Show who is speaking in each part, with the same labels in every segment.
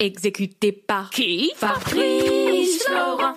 Speaker 1: Exécuté par qui? Fabrice Florent.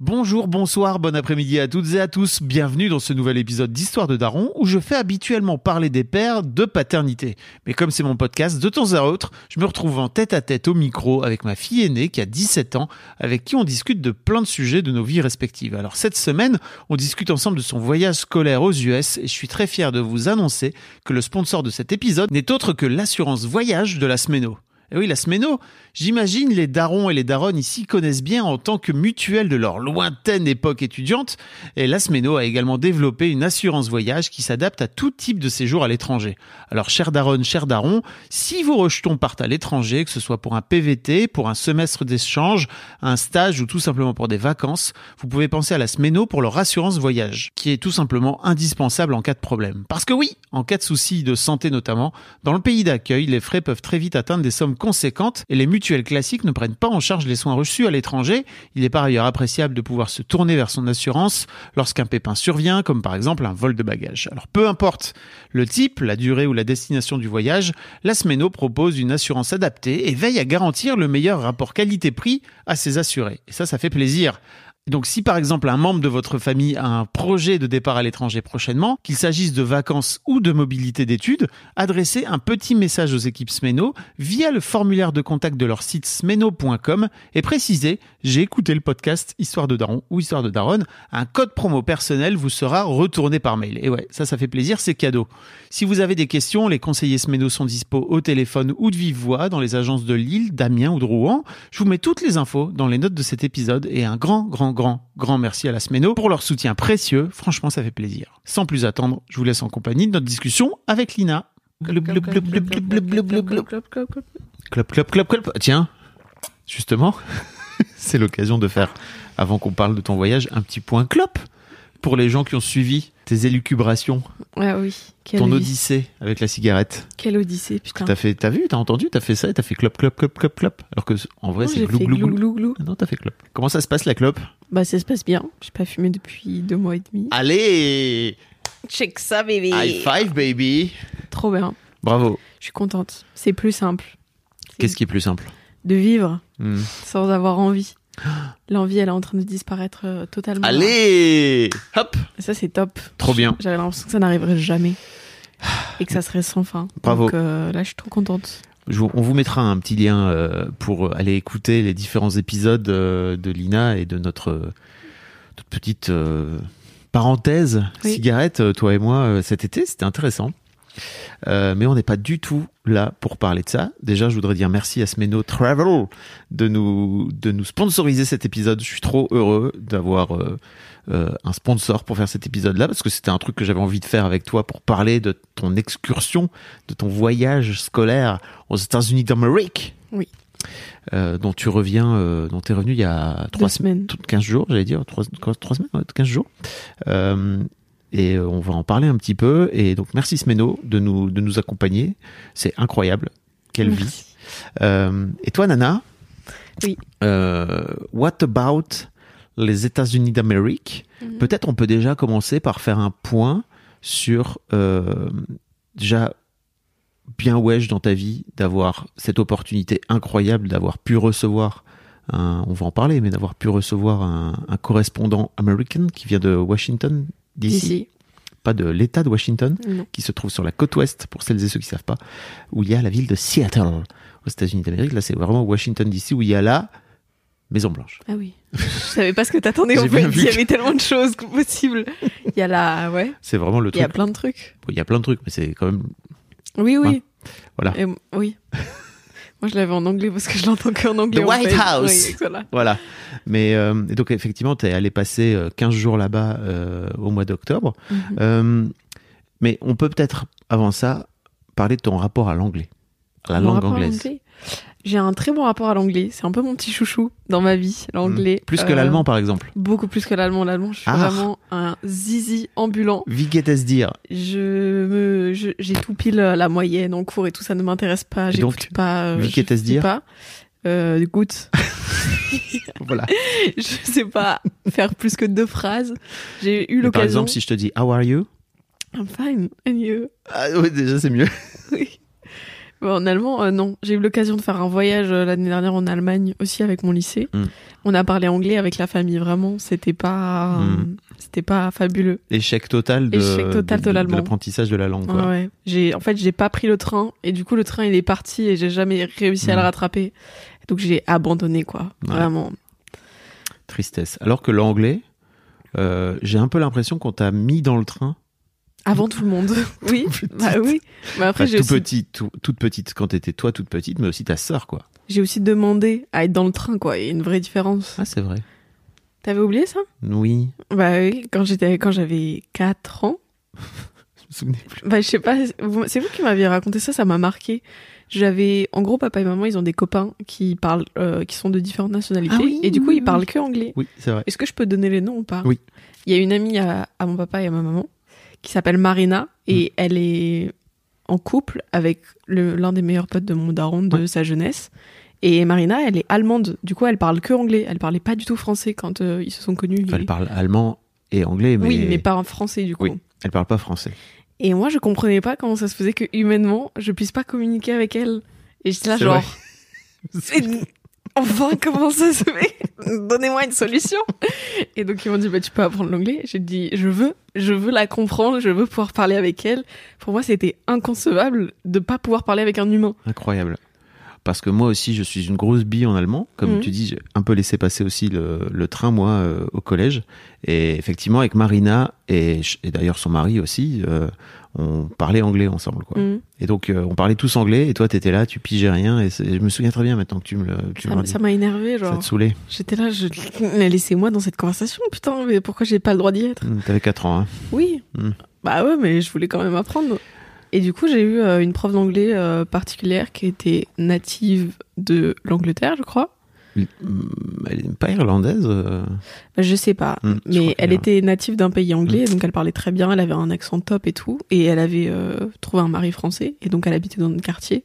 Speaker 2: Bonjour, bonsoir, bon après-midi à toutes et à tous. Bienvenue dans ce nouvel épisode d'Histoire de Daron où je fais habituellement parler des pères de paternité. Mais comme c'est mon podcast, de temps à autre, je me retrouve en tête à tête au micro avec ma fille aînée qui a 17 ans, avec qui on discute de plein de sujets de nos vies respectives. Alors cette semaine, on discute ensemble de son voyage scolaire aux US et je suis très fier de vous annoncer que le sponsor de cet épisode n'est autre que l'assurance voyage de la Smeno. Et oui, la Smeno, j'imagine les darons et les daronnes ici connaissent bien en tant que mutuelle de leur lointaine époque étudiante. Et la Smeno a également développé une assurance voyage qui s'adapte à tout type de séjour à l'étranger. Alors, chère daronne, cher daron, si vos rejetons partent à l'étranger, que ce soit pour un PVT, pour un semestre d'échange, un stage ou tout simplement pour des vacances, vous pouvez penser à la Smeno pour leur assurance voyage, qui est tout simplement indispensable en cas de problème. Parce que oui, en cas de soucis de santé notamment, dans le pays d'accueil, les frais peuvent très vite atteindre des sommes conséquentes et les mutuelles classiques ne prennent pas en charge les soins reçus à l'étranger. Il est par ailleurs appréciable de pouvoir se tourner vers son assurance lorsqu'un pépin survient, comme par exemple un vol de bagages. Alors peu importe le type, la durée ou la destination du voyage, la Smeno propose une assurance adaptée et veille à garantir le meilleur rapport qualité-prix à ses assurés. Et ça, ça fait plaisir. Donc si par exemple un membre de votre famille a un projet de départ à l'étranger prochainement, qu'il s'agisse de vacances ou de mobilité d'études, adressez un petit message aux équipes Smeno via le formulaire de contact de leur site smeno.com et précisez j'ai écouté le podcast Histoire de Daron ou Histoire de Daronne, un code promo personnel vous sera retourné par mail. Et ouais, ça ça fait plaisir, c'est cadeau. Si vous avez des questions, les conseillers Smeno sont dispo au téléphone ou de vive voix dans les agences de Lille, d'Amiens ou de Rouen. Je vous mets toutes les infos dans les notes de cet épisode et un grand grand grand, grand merci à la Smeno pour leur soutien précieux. Franchement, ça fait plaisir. Sans plus attendre, je vous laisse en compagnie de notre discussion avec Lina. Clop, clop, clop, clop. Tiens, justement, c'est l'occasion de faire, avant qu'on parle de ton voyage, un petit point clop pour les gens qui ont suivi tes élucubrations,
Speaker 3: Ah oui. Quelle,
Speaker 2: ton
Speaker 3: odys-
Speaker 2: odyssée avec la cigarette.
Speaker 3: Quelle odyssée, putain.
Speaker 2: T'as fait, t'as vu, t'as entendu, t'as fait ça et t'as fait clop, clop, clop, clop, clop. Alors que en vrai,
Speaker 3: Non,
Speaker 2: c'est glou, glou,
Speaker 3: glou,
Speaker 2: glou. Ah Non, t'as fait clop. Comment ça se passe la clope?
Speaker 3: Bah, ça se passe bien. J'ai pas fumé depuis deux mois et demi.
Speaker 2: Allez
Speaker 3: Check ça, bébé.
Speaker 2: High five, baby
Speaker 3: Trop bien.
Speaker 2: Bravo.
Speaker 3: Je suis contente. C'est plus simple.
Speaker 2: Qu'est-ce qui est plus simple?
Speaker 3: De vivre
Speaker 2: Hmm.
Speaker 3: sans avoir envie. L'envie, elle est en train de disparaître euh, totalement.
Speaker 2: Allez Hop
Speaker 3: Et ça, c'est top.
Speaker 2: Trop bien.
Speaker 3: J'avais l'impression que ça n'arriverait jamais. Et que ça serait sans fin.
Speaker 2: Bravo.
Speaker 3: Donc euh, là, je suis trop contente.
Speaker 2: Je vous- on vous mettra un petit lien euh, pour aller écouter les différents épisodes euh, de Lina et de notre, euh, notre petite euh, parenthèse
Speaker 3: Oui.
Speaker 2: cigarette, euh, toi et moi, euh, cet été. C'était intéressant. Euh, mais on n'est pas du tout là pour parler de ça. Déjà, je voudrais dire merci à Smeno Travel de nous, de nous sponsoriser cet épisode. Je suis trop heureux d'avoir euh, euh, un sponsor pour faire cet épisode-là parce que c'était un truc que j'avais envie de faire avec toi pour parler de ton excursion, de ton voyage scolaire aux États-Unis d'Amérique.
Speaker 3: Oui.
Speaker 2: Euh, dont tu reviens, euh, dont tu es revenu il y a trois
Speaker 3: semaines.
Speaker 2: tout- 15 jours, j'allais dire, 3, semaines, ouais, 15 jours. Euh, et euh, on va en parler un petit peu. Et donc, merci Smeno de nous, de nous accompagner. C'est incroyable. Quelle vie. Euh, et toi, Nana?
Speaker 3: Oui.
Speaker 2: Euh, what about les États-Unis d'Amérique?
Speaker 3: Mhm.
Speaker 2: Peut-être on peut déjà commencer par faire un point sur euh, déjà bien wesh dans ta vie d'avoir cette opportunité incroyable d'avoir pu recevoir un, on va en parler mais d'avoir pu recevoir un, un correspondant américain qui vient de Washington d'ici
Speaker 3: D'ici.
Speaker 2: pas de l'État de Washington
Speaker 3: Non.
Speaker 2: qui se trouve sur la côte ouest, pour celles et ceux qui savent pas, où il y a la ville de Seattle, aux États-Unis d'Amérique. Là, c'est vraiment Washington DC, où il y a la Maison Blanche.
Speaker 3: Ah oui. Je savais pas ce que t'attendais en fait. Il y avait tellement de choses possibles. Il y a la. Ouais.
Speaker 2: C'est vraiment le
Speaker 3: Il y a
Speaker 2: truc.
Speaker 3: plein de trucs.
Speaker 2: Bon, Il y a plein de trucs, mais c'est quand même.
Speaker 3: Oui, oui.
Speaker 2: Voilà.
Speaker 3: Et- oui. Moi, je l'avais en anglais parce que je l'entends qu'en anglais.
Speaker 2: The
Speaker 3: en
Speaker 2: White
Speaker 3: fait.
Speaker 2: House.
Speaker 3: Oui, voilà.
Speaker 2: Voilà. Mais euh, et donc, effectivement, tu es allé passer euh, 15 jours là-bas euh, au mois d'octobre.
Speaker 3: Mhm.
Speaker 2: Euh, mais on peut peut-être, avant ça, parler de ton rapport à l'anglais, à la
Speaker 3: Mon
Speaker 2: langue anglaise.
Speaker 3: J'ai un très bon rapport à l'anglais. C'est un peu mon petit chouchou dans ma vie, l'anglais.
Speaker 2: Hmm. Plus que
Speaker 3: Euh,
Speaker 2: l'allemand, par exemple.
Speaker 3: Beaucoup plus que l'allemand. L'allemand, je suis
Speaker 2: Ah.
Speaker 3: vraiment un zizi ambulant.
Speaker 2: Wie geht es dir?
Speaker 3: Je me, j'ai tout pile la moyenne en cours et tout ça ne m'intéresse pas. J'écoute pas. euh,
Speaker 2: wie geht es
Speaker 3: sais
Speaker 2: dir?
Speaker 3: pas. Euh, écoute,
Speaker 2: Voilà.
Speaker 3: je sais pas faire plus que deux phrases. J'ai eu
Speaker 2: Mais Par
Speaker 3: l'occasion.
Speaker 2: exemple, si je te dis How are you?
Speaker 3: I'm fine. And you?
Speaker 2: Ah oui, déjà, c'est mieux.
Speaker 3: Oui. Bon, en allemand, euh, non. J'ai eu l'occasion de faire un voyage euh, l'année dernière en Allemagne aussi avec mon lycée.
Speaker 2: Mm.
Speaker 3: On a parlé anglais avec la famille, vraiment. C'était pas,
Speaker 2: Mm.
Speaker 3: c'était pas fabuleux.
Speaker 2: Échec total de,
Speaker 3: Échec total de l'allemand.
Speaker 2: l'apprentissage de la langue. Quoi.
Speaker 3: Ouais, ouais. J'ai, en fait, j'ai pas pris le train et du coup, le train il est parti et j'ai jamais réussi à le
Speaker 2: Mm.
Speaker 3: rattraper. Donc j'ai abandonné, quoi.
Speaker 2: Ouais.
Speaker 3: Vraiment.
Speaker 2: Tristesse. Alors que l'anglais, euh, j'ai un peu l'impression qu'on t'a mis dans le train.
Speaker 3: Avant tout le monde. oui.
Speaker 2: Petite.
Speaker 3: Bah oui. Mais après,
Speaker 2: Enfin,
Speaker 3: j'ai
Speaker 2: tout
Speaker 3: aussi,
Speaker 2: petit, tout- toute petite quand t'étais toi toute petite, mais aussi ta sœur, quoi.
Speaker 3: j'ai aussi demandé à être dans le train, quoi. Il y a une vraie différence.
Speaker 2: Ah, c'est vrai.
Speaker 3: T'avais oublié ça?
Speaker 2: Oui,
Speaker 3: Bah oui. Quand j'étais, quand j'avais 4 ans.
Speaker 2: je me souvenais plus.
Speaker 3: Bah, je sais pas, c'est vous qui m'aviez raconté ça, ça m'a marqué. J'avais, en gros, papa et maman, ils ont des copains qui parlent, euh, qui sont de différentes nationalités,
Speaker 2: Ah oui,
Speaker 3: et du coup,
Speaker 2: oui,
Speaker 3: ils
Speaker 2: oui.
Speaker 3: parlent que anglais.
Speaker 2: Oui, c'est vrai.
Speaker 3: Est-ce que je peux donner les noms ou pas?
Speaker 2: Oui.
Speaker 3: Il y a une amie à, à mon papa et à ma maman qui s'appelle Marina,
Speaker 2: Mm.
Speaker 3: et elle est en couple avec l'un des meilleurs potes de mon daron de
Speaker 2: Ouais.
Speaker 3: sa jeunesse. Et Marina, elle est allemande. Du coup, elle parle que anglais. Elle parlait pas du tout français quand euh, ils se sont connus.
Speaker 2: Enfin, elle parle allemand et anglais, mais,
Speaker 3: Oui, mais pas en français du coup.
Speaker 2: Oui. elle parle pas français.
Speaker 3: Et moi, je comprenais pas comment ça se faisait que humainement, je puisse pas communiquer avec elle. Et j'étais là, genre, enfin, comment ça se fait Donnez-moi une solution. Et donc ils m'ont dit, bah tu peux apprendre l'anglais. J'ai dit, je veux, je veux la comprendre, je veux pouvoir parler avec elle. Pour moi, c'était inconcevable de pas pouvoir parler avec un humain.
Speaker 2: Incroyable. Parce que moi aussi, je suis une grosse bille en allemand. Comme
Speaker 3: Mhm.
Speaker 2: tu dis, j'ai un peu laissé passer aussi le, le train, moi, euh, au collège. Et effectivement, avec Marina et, et d'ailleurs son mari aussi, euh, on parlait anglais ensemble. Quoi.
Speaker 3: Mm.
Speaker 2: Et donc, euh, on parlait tous anglais. Et toi, t'étais là, tu pigeais rien. Et je me souviens très bien maintenant que tu me le, tu me
Speaker 3: Ça. Ça m'a énervé,
Speaker 2: Ça
Speaker 3: genre.
Speaker 2: te saoulait.
Speaker 3: J'étais là, je... laissez-moi dans cette conversation, putain, mais pourquoi j'ai pas le droit d'y être?
Speaker 2: Mm, T'avais 4 ans. Hein.
Speaker 3: Oui.
Speaker 2: Mm.
Speaker 3: Bah ouais, mais je voulais quand même apprendre. Et du coup, j'ai eu euh, une prof d'anglais euh, particulière qui était native de l'Angleterre, je crois.
Speaker 2: Mm, Elle est pas irlandaise. euh,
Speaker 3: Je sais pas.
Speaker 2: mm, crois
Speaker 3: Mais elle était native d'un pays anglais, donc elle parlait très bien, elle avait un accent top et tout. Et elle avait euh, trouvé un mari français, et donc elle habitait dans notre quartier.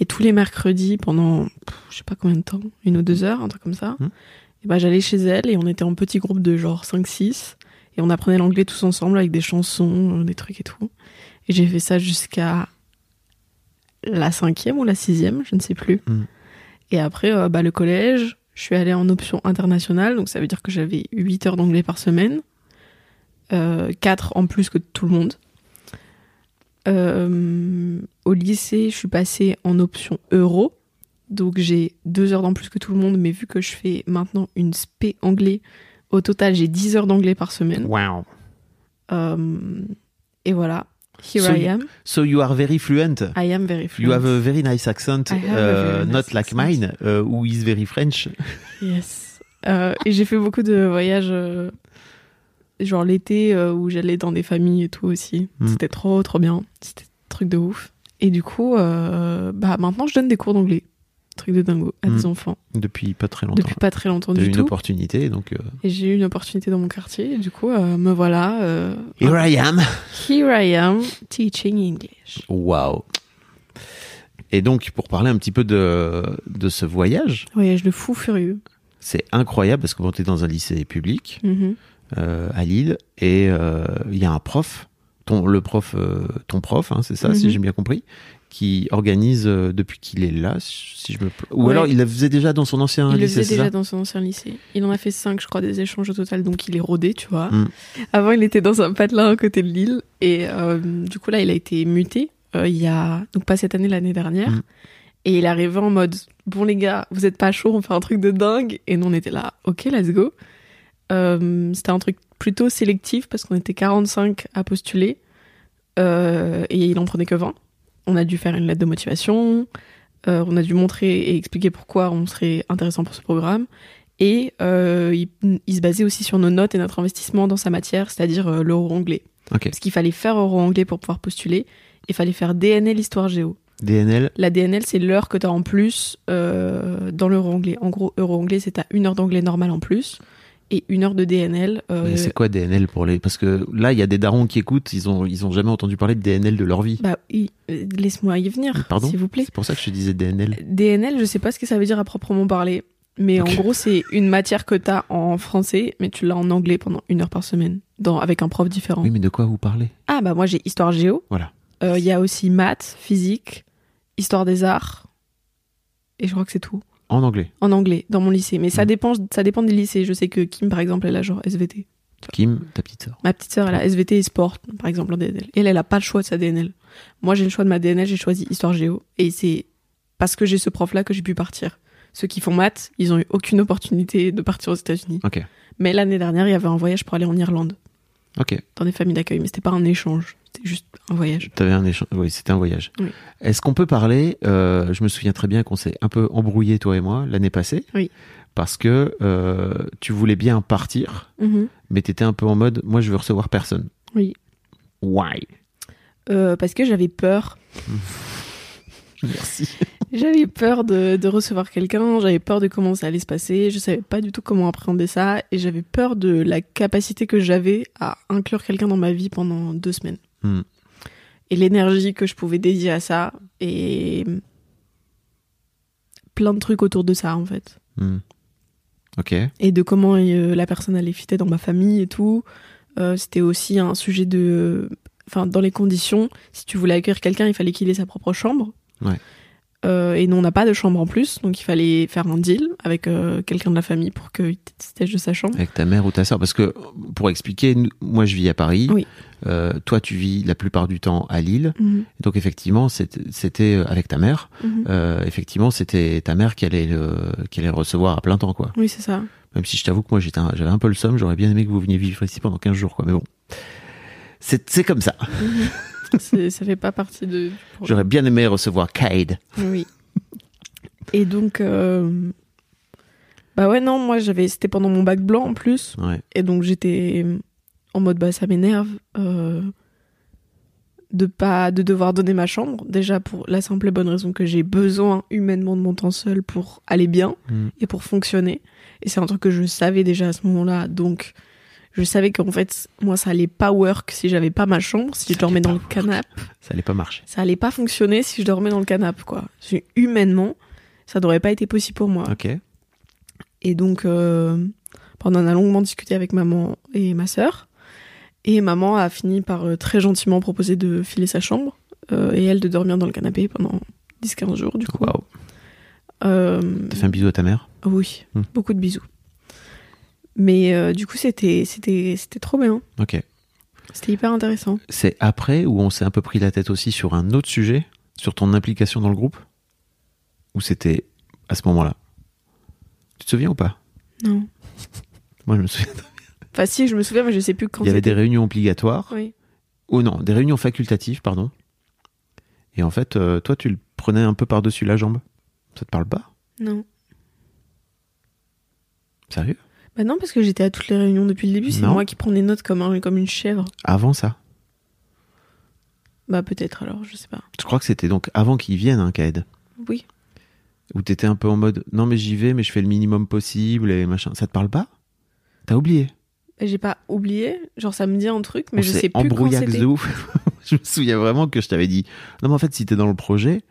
Speaker 3: Et tous les mercredis, pendant pff, je sais pas combien de temps, une ou deux heures, un truc comme ça, et bah, j'allais chez elle et on était en petit groupe de genre 5-6. Et on apprenait l'anglais tous ensemble avec des chansons, des trucs et tout. Et j'ai fait ça jusqu'à la cinquième ou la sixième, je ne sais plus.
Speaker 2: Mhm.
Speaker 3: Et après, euh, bah, le collège, je suis allée en option internationale, donc ça veut dire que j'avais 8 heures d'anglais par semaine, euh, 4 en plus que tout le monde. Euh, au lycée, je suis passée en option euro, donc j'ai 2 heures d'en plus que tout le monde, mais vu que je fais maintenant une spé anglais, au total j'ai 10 heures d'anglais par semaine.
Speaker 2: Wow.
Speaker 3: Euh, et voilà, here
Speaker 2: So
Speaker 3: I
Speaker 2: you-
Speaker 3: am.
Speaker 2: So you are very fluent.
Speaker 3: I am very fluent.
Speaker 2: You have a very nice accent, uh,
Speaker 3: very nice
Speaker 2: not like
Speaker 3: accent.
Speaker 2: mine, uh, who is very French.
Speaker 3: Yes. Euh, et j'ai fait beaucoup de voyages, euh, genre l'été, euh, où j'allais dans des familles et tout aussi.
Speaker 2: Mm.
Speaker 3: C'était trop, trop bien. C'était un truc de ouf. Et du coup, bah maintenant, je donne des cours d'anglais. Truc de dingo à des enfants.
Speaker 2: Depuis pas très longtemps.
Speaker 3: Depuis pas très longtemps
Speaker 2: T'as eu
Speaker 3: du
Speaker 2: une opportunité, donc. euh,
Speaker 3: Et j'ai eu une opportunité dans mon quartier. Et du coup, euh, me voilà. euh,
Speaker 2: Here I am.
Speaker 3: here I am teaching English.
Speaker 2: Wow. Et donc, pour parler un petit peu de, de ce voyage,
Speaker 3: Voyage de fou furieux.
Speaker 2: c'est incroyable parce que bon, t'es dans un lycée public
Speaker 3: Mhm.
Speaker 2: euh, à Lille et il y a un prof, ton, le prof, euh, ton prof, hein, c'est ça, si
Speaker 3: Mhm.
Speaker 2: j'ai bien compris, qui organise euh, depuis qu'il est là, si je me. Ou
Speaker 3: Ouais.
Speaker 2: alors il le faisait déjà dans son ancien
Speaker 3: Il le
Speaker 2: lycée,
Speaker 3: faisait déjà dans son ancien lycée. Il en a fait cinq, je crois, des échanges au total, donc il est rodé, tu vois.
Speaker 2: Mm.
Speaker 3: Avant, il était dans un patelin à côté de Lille, et euh, du coup, là, il a été muté, euh, il y a, donc pas cette année, l'année dernière.
Speaker 2: Mm.
Speaker 3: Et il arrivé en mode, bon les gars, vous êtes pas chaud, on fait un truc de dingue. Et nous, on était là, ok, let's go. Euh, C'était un truc plutôt sélectif, parce qu'on était 45 à postuler, et il en prenait que 20. On a dû faire une lettre de motivation, euh, on a dû montrer et expliquer pourquoi on serait intéressant pour ce programme. Et euh, il, il se basait aussi sur nos notes et notre investissement dans sa matière, c'est-à-dire euh, l'euro anglais.
Speaker 2: Ok.
Speaker 3: Parce qu'il fallait faire euro anglais pour pouvoir postuler, il fallait faire DNL histoire géo.
Speaker 2: DNL.
Speaker 3: La DNL, c'est l'heure que tu as en plus dans l'euro anglais. En gros, euro anglais, c'est à une heure d'anglais normal en plus, et une heure de DNL. euh,
Speaker 2: c'est quoi DNL pour les Parce que là, il y a des darons qui écoutent, ils ont ils ont jamais entendu parler de DNL de leur vie.
Speaker 3: bah oui, euh, laisse-moi y venir,
Speaker 2: Pardon
Speaker 3: s'il vous plaît.
Speaker 2: C'est pour ça que je te disais DNL.
Speaker 3: DNL, je sais pas ce que ça veut dire à proprement parler. Mais en gros, c'est une matière que t'as en français, mais tu l'as en anglais pendant une heure par semaine, dans, avec un prof différent.
Speaker 2: Oui, mais de quoi vous parlez?
Speaker 3: Ah bah moi j'ai histoire géo.
Speaker 2: Voilà.
Speaker 3: Euh, Il y a aussi maths, physique, histoire des arts. Et je crois que c'est tout.
Speaker 2: En anglais.
Speaker 3: En anglais, dans mon lycée. Mais ça
Speaker 2: Mm.
Speaker 3: dépend, ça dépend des lycées. Je sais que Kim, par exemple, elle a genre SVT.
Speaker 2: Kim, ta petite sœur.
Speaker 3: Ma petite sœur, elle a SVT et sport, par exemple, en DNL. Et elle, elle a pas le choix de sa DNL. Moi, j'ai le choix de ma DNL, j'ai choisi histoire géo. Et c'est parce que j'ai ce prof-là que j'ai pu partir. Ceux qui font maths, ils ont eu aucune opportunité de partir aux États-Unis.
Speaker 2: Ok.
Speaker 3: Mais l'année dernière, il y avait un voyage pour aller en Irlande,
Speaker 2: Ok.
Speaker 3: dans des familles d'accueil. Mais c'était pas un échange, c'était juste un voyage.
Speaker 2: T'avais un échange. Oui, c'était un voyage.
Speaker 3: Oui.
Speaker 2: Est-ce qu'on peut parler euh, Je me souviens très bien qu'on s'est un peu embrouillé toi et moi l'année passée.
Speaker 3: Oui.
Speaker 2: Parce que euh, tu voulais bien partir,
Speaker 3: Mhm.
Speaker 2: mais t'étais un peu en mode, moi je veux recevoir personne.
Speaker 3: Oui.
Speaker 2: Why?
Speaker 3: Euh, parce que j'avais peur.
Speaker 2: Merci.
Speaker 3: J'avais peur de, de recevoir quelqu'un, j'avais peur de comment ça allait se passer, je savais pas du tout comment appréhender ça, et j'avais peur de la capacité que j'avais à inclure quelqu'un dans ma vie pendant deux semaines.
Speaker 2: Hmm.
Speaker 3: Et l'énergie que je pouvais dédier à ça, et plein de trucs autour de ça en fait.
Speaker 2: Hmm. Ok.
Speaker 3: Et de comment euh, la personne allait fitter dans ma famille et tout. Euh, C'était aussi un sujet de... Enfin, dans les conditions, si tu voulais accueillir quelqu'un, il fallait qu'il ait sa propre chambre.
Speaker 2: Ouais.
Speaker 3: Euh, et nous, on n'a pas de chambre en plus, donc il fallait faire un deal avec euh, quelqu'un de la famille pour qu'il stage de sa chambre.
Speaker 2: Avec ta mère ou ta soeur Parce que, pour expliquer, nous- moi je vis à Paris.
Speaker 3: Oui.
Speaker 2: Euh, toi tu vis la plupart du temps à Lille.
Speaker 3: Mhm,
Speaker 2: Donc effectivement, c'était euh, avec ta mère.
Speaker 3: mhm.
Speaker 2: Euh, effectivement, c'était ta mère qui allait, le, qui allait le recevoir à plein temps, quoi.
Speaker 3: Oui, c'est ça.
Speaker 2: Même si je t'avoue que moi j'avais un peu le somme, j'aurais bien aimé que vous veniez vivre ici pendant 15 jours, quoi. Mais bon. C'est c'est comme ça.
Speaker 3: Mhm. ça fait pas partie de...
Speaker 2: J'aurais bien aimé recevoir Kade.
Speaker 3: Oui. Et donc... euh, Bah ouais, non, moi, j'avais... C'était pendant mon bac blanc en plus.
Speaker 2: Ouais.
Speaker 3: Et donc j'étais en mode bah ça m'énerve euh, de pas de devoir donner ma chambre déjà pour la simple et bonne raison que j'ai besoin humainement de mon temps seul pour aller bien
Speaker 2: Mm.
Speaker 3: et pour fonctionner et c'est un truc que je savais déjà à ce moment-là donc je savais qu'en fait moi ça allait pas work si j'avais pas ma chambre si je dormais dans le canapé
Speaker 2: Ça allait pas marcher.
Speaker 3: ça allait pas fonctionner si je dormais dans le canapé quoi humainement ça n'aurait pas été possible pour moi
Speaker 2: Ok.
Speaker 3: et donc, euh, on a longuement discuté avec maman et ma sœur. Et maman a fini par euh, très gentiment proposer de filer sa chambre euh, et elle de dormir dans le canapé pendant 10-15 jours, du coup.
Speaker 2: Waouh.
Speaker 3: Euh,
Speaker 2: T'as fait un bisou à ta mère?
Speaker 3: Oui,
Speaker 2: Hmm.
Speaker 3: beaucoup de bisous. Mais euh, du coup, c'était trop bien.
Speaker 2: Ok.
Speaker 3: C'était hyper intéressant.
Speaker 2: C'est après où on s'est un peu pris la tête aussi sur un autre sujet, sur ton implication dans le groupe? Ou c'était à ce moment-là? Tu te souviens ou pas?
Speaker 3: Non.
Speaker 2: Moi je me souviens.
Speaker 3: Enfin, si, je me souviens, mais je sais plus quand
Speaker 2: Il y avait des réunions obligatoires.
Speaker 3: Oui.
Speaker 2: Oh non, des réunions facultatives, pardon. Et en fait, euh, toi, tu le prenais un peu par-dessus la jambe. Ça te parle pas?
Speaker 3: Non.
Speaker 2: Sérieux?
Speaker 3: Bah non, parce que j'étais à toutes les réunions depuis le début. C'est moi qui prends des notes comme, un, comme une chèvre.
Speaker 2: Avant ça
Speaker 3: Bah peut-être alors, je sais pas.
Speaker 2: Je crois que c'était donc avant qu'ils viennent, hein, Kaed.
Speaker 3: Oui.
Speaker 2: Où t'étais un peu en mode non, mais j'y vais, mais je fais le minimum possible et machin. Ça te parle pas? T'as oublié?
Speaker 3: Et J'ai pas oublié, genre ça me dit un truc, mais
Speaker 2: On
Speaker 3: je sais plus quand
Speaker 2: embrouillax
Speaker 3: c'était.
Speaker 2: de ouf. je me souviens vraiment que je t'avais dit non, mais en fait, si t'es dans le projet,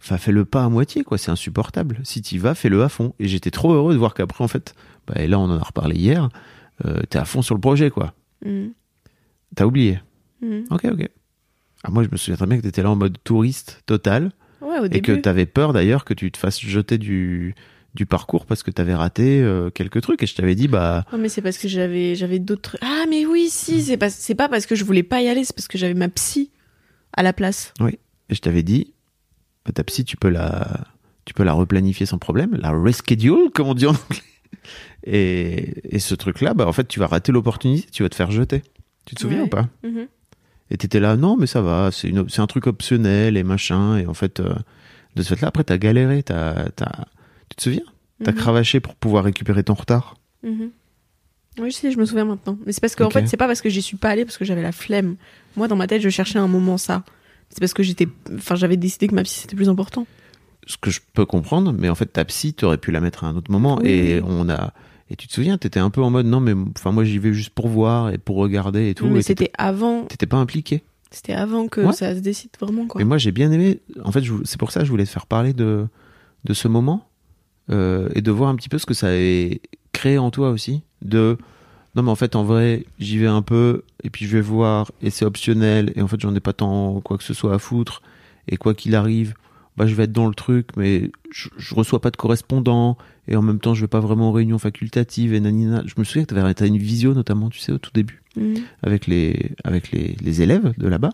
Speaker 2: enfin, fais-le pas à moitié, quoi. C'est insupportable. Si t'y vas, fais-le à fond. Et j'étais trop heureux de voir qu'après, en fait, bah, et là, on en a reparlé hier, euh, t'es à fond sur le projet, quoi.
Speaker 3: Mhm.
Speaker 2: T'as oublié.
Speaker 3: Mhm.
Speaker 2: Ok, ok. Ah, moi, je me souviens très bien que t'étais là en mode touriste total
Speaker 3: Ouais, au
Speaker 2: et
Speaker 3: début.
Speaker 2: que t'avais peur d'ailleurs que tu te fasses jeter du, du parcours parce que t'avais raté euh, quelques trucs et je t'avais dit, bah,
Speaker 3: Non, mais c'est parce que j'avais j'avais d'autres trucs. Ah, mais oui, si, c'est pas, c'est pas parce que je voulais pas y aller, c'est parce que j'avais ma psy à la place.
Speaker 2: et je t'avais dit, bah, ta psy, tu peux la, tu peux la replanifier sans problème, la reschedule, comme on dit en anglais. Et, et ce truc-là, bah, en fait, tu vas rater l'opportunité, tu vas te faire jeter. Tu te souviens
Speaker 3: Ouais.
Speaker 2: ou pas
Speaker 3: Mhm.
Speaker 2: Et t'étais là, non, mais ça va, c'est une- c'est un truc optionnel et machin. Et en fait, euh, de ce fait-là, après, t'as galéré, t'as, t'as- tu te souviens T'as
Speaker 3: Mhm.
Speaker 2: cravaché pour pouvoir récupérer ton retard.
Speaker 3: Mhm. Oui, je sais, je me souviens maintenant. Mais c'est parce que, en fait, c'est pas parce que j'y suis pas allée, parce que j'avais la flemme. Moi, dans ma tête, je cherchais un moment ça. C'est parce que j'étais. Enfin, j'avais décidé que ma psy, c'était plus important.
Speaker 2: Ce que je peux comprendre, mais en fait, ta psy, t'aurais pu la mettre à un autre moment.
Speaker 3: Oui,
Speaker 2: et on a. Et tu te souviens, t'étais un peu en mode, non, mais enfin, moi, j'y vais juste pour voir et pour regarder et tout.
Speaker 3: mais c'était avant.
Speaker 2: T'étais pas impliqué.
Speaker 3: C'était avant que
Speaker 2: Ouais.
Speaker 3: ça se décide vraiment, quoi.
Speaker 2: Et moi, j'ai bien aimé. En fait, je c'est pour ça que je voulais te faire parler de, de ce moment euh, et de voir un petit peu ce que ça avait créé en toi aussi. De non, mais en fait, en vrai, j'y vais un peu et puis je vais voir et c'est optionnel et en fait, j'en ai pas tant quoi que ce soit à foutre et quoi qu'il arrive, bah, je vais être dans le truc, mais je, je reçois pas de correspondant, et en même temps, je vais pas vraiment aux réunions facultatives, et nanina. Je me souviens que tu avais une visio, notamment, tu sais, au tout début,
Speaker 3: Mhm.
Speaker 2: avec les, avec les, les élèves de là-bas,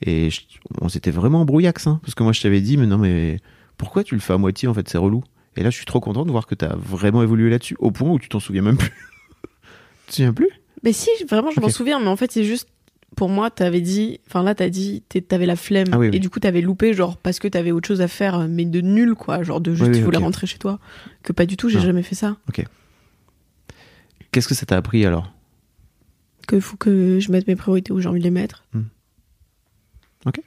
Speaker 2: et je- on s'était vraiment embrouillax, hein, parce que moi, je t'avais dit, mais non, mais pourquoi tu le fais à moitié, en fait, c'est relou. Et là, je suis trop content de voir que tu as vraiment évolué là-dessus, au point où tu t'en souviens même plus. Tu te souviens plus?
Speaker 3: Mais si, vraiment, je m'en
Speaker 2: Ok.
Speaker 3: souviens, mais en fait, c'est juste. Pour moi, t'avais dit. Enfin, là, t'as dit. T'avais la flemme.
Speaker 2: Ah oui, oui.
Speaker 3: Et du coup, t'avais loupé, genre, parce que t'avais autre chose à faire, mais de nul, quoi. Genre, de juste,
Speaker 2: Oui,
Speaker 3: tu voulais
Speaker 2: ok.
Speaker 3: rentrer chez toi. Que pas du tout, j'ai
Speaker 2: Ah.
Speaker 3: jamais fait ça.
Speaker 2: Qu'est-ce que ça t'a appris alors?
Speaker 3: Qu'il faut que je mette mes priorités où j'ai envie de les mettre.
Speaker 2: Hmm. Ok.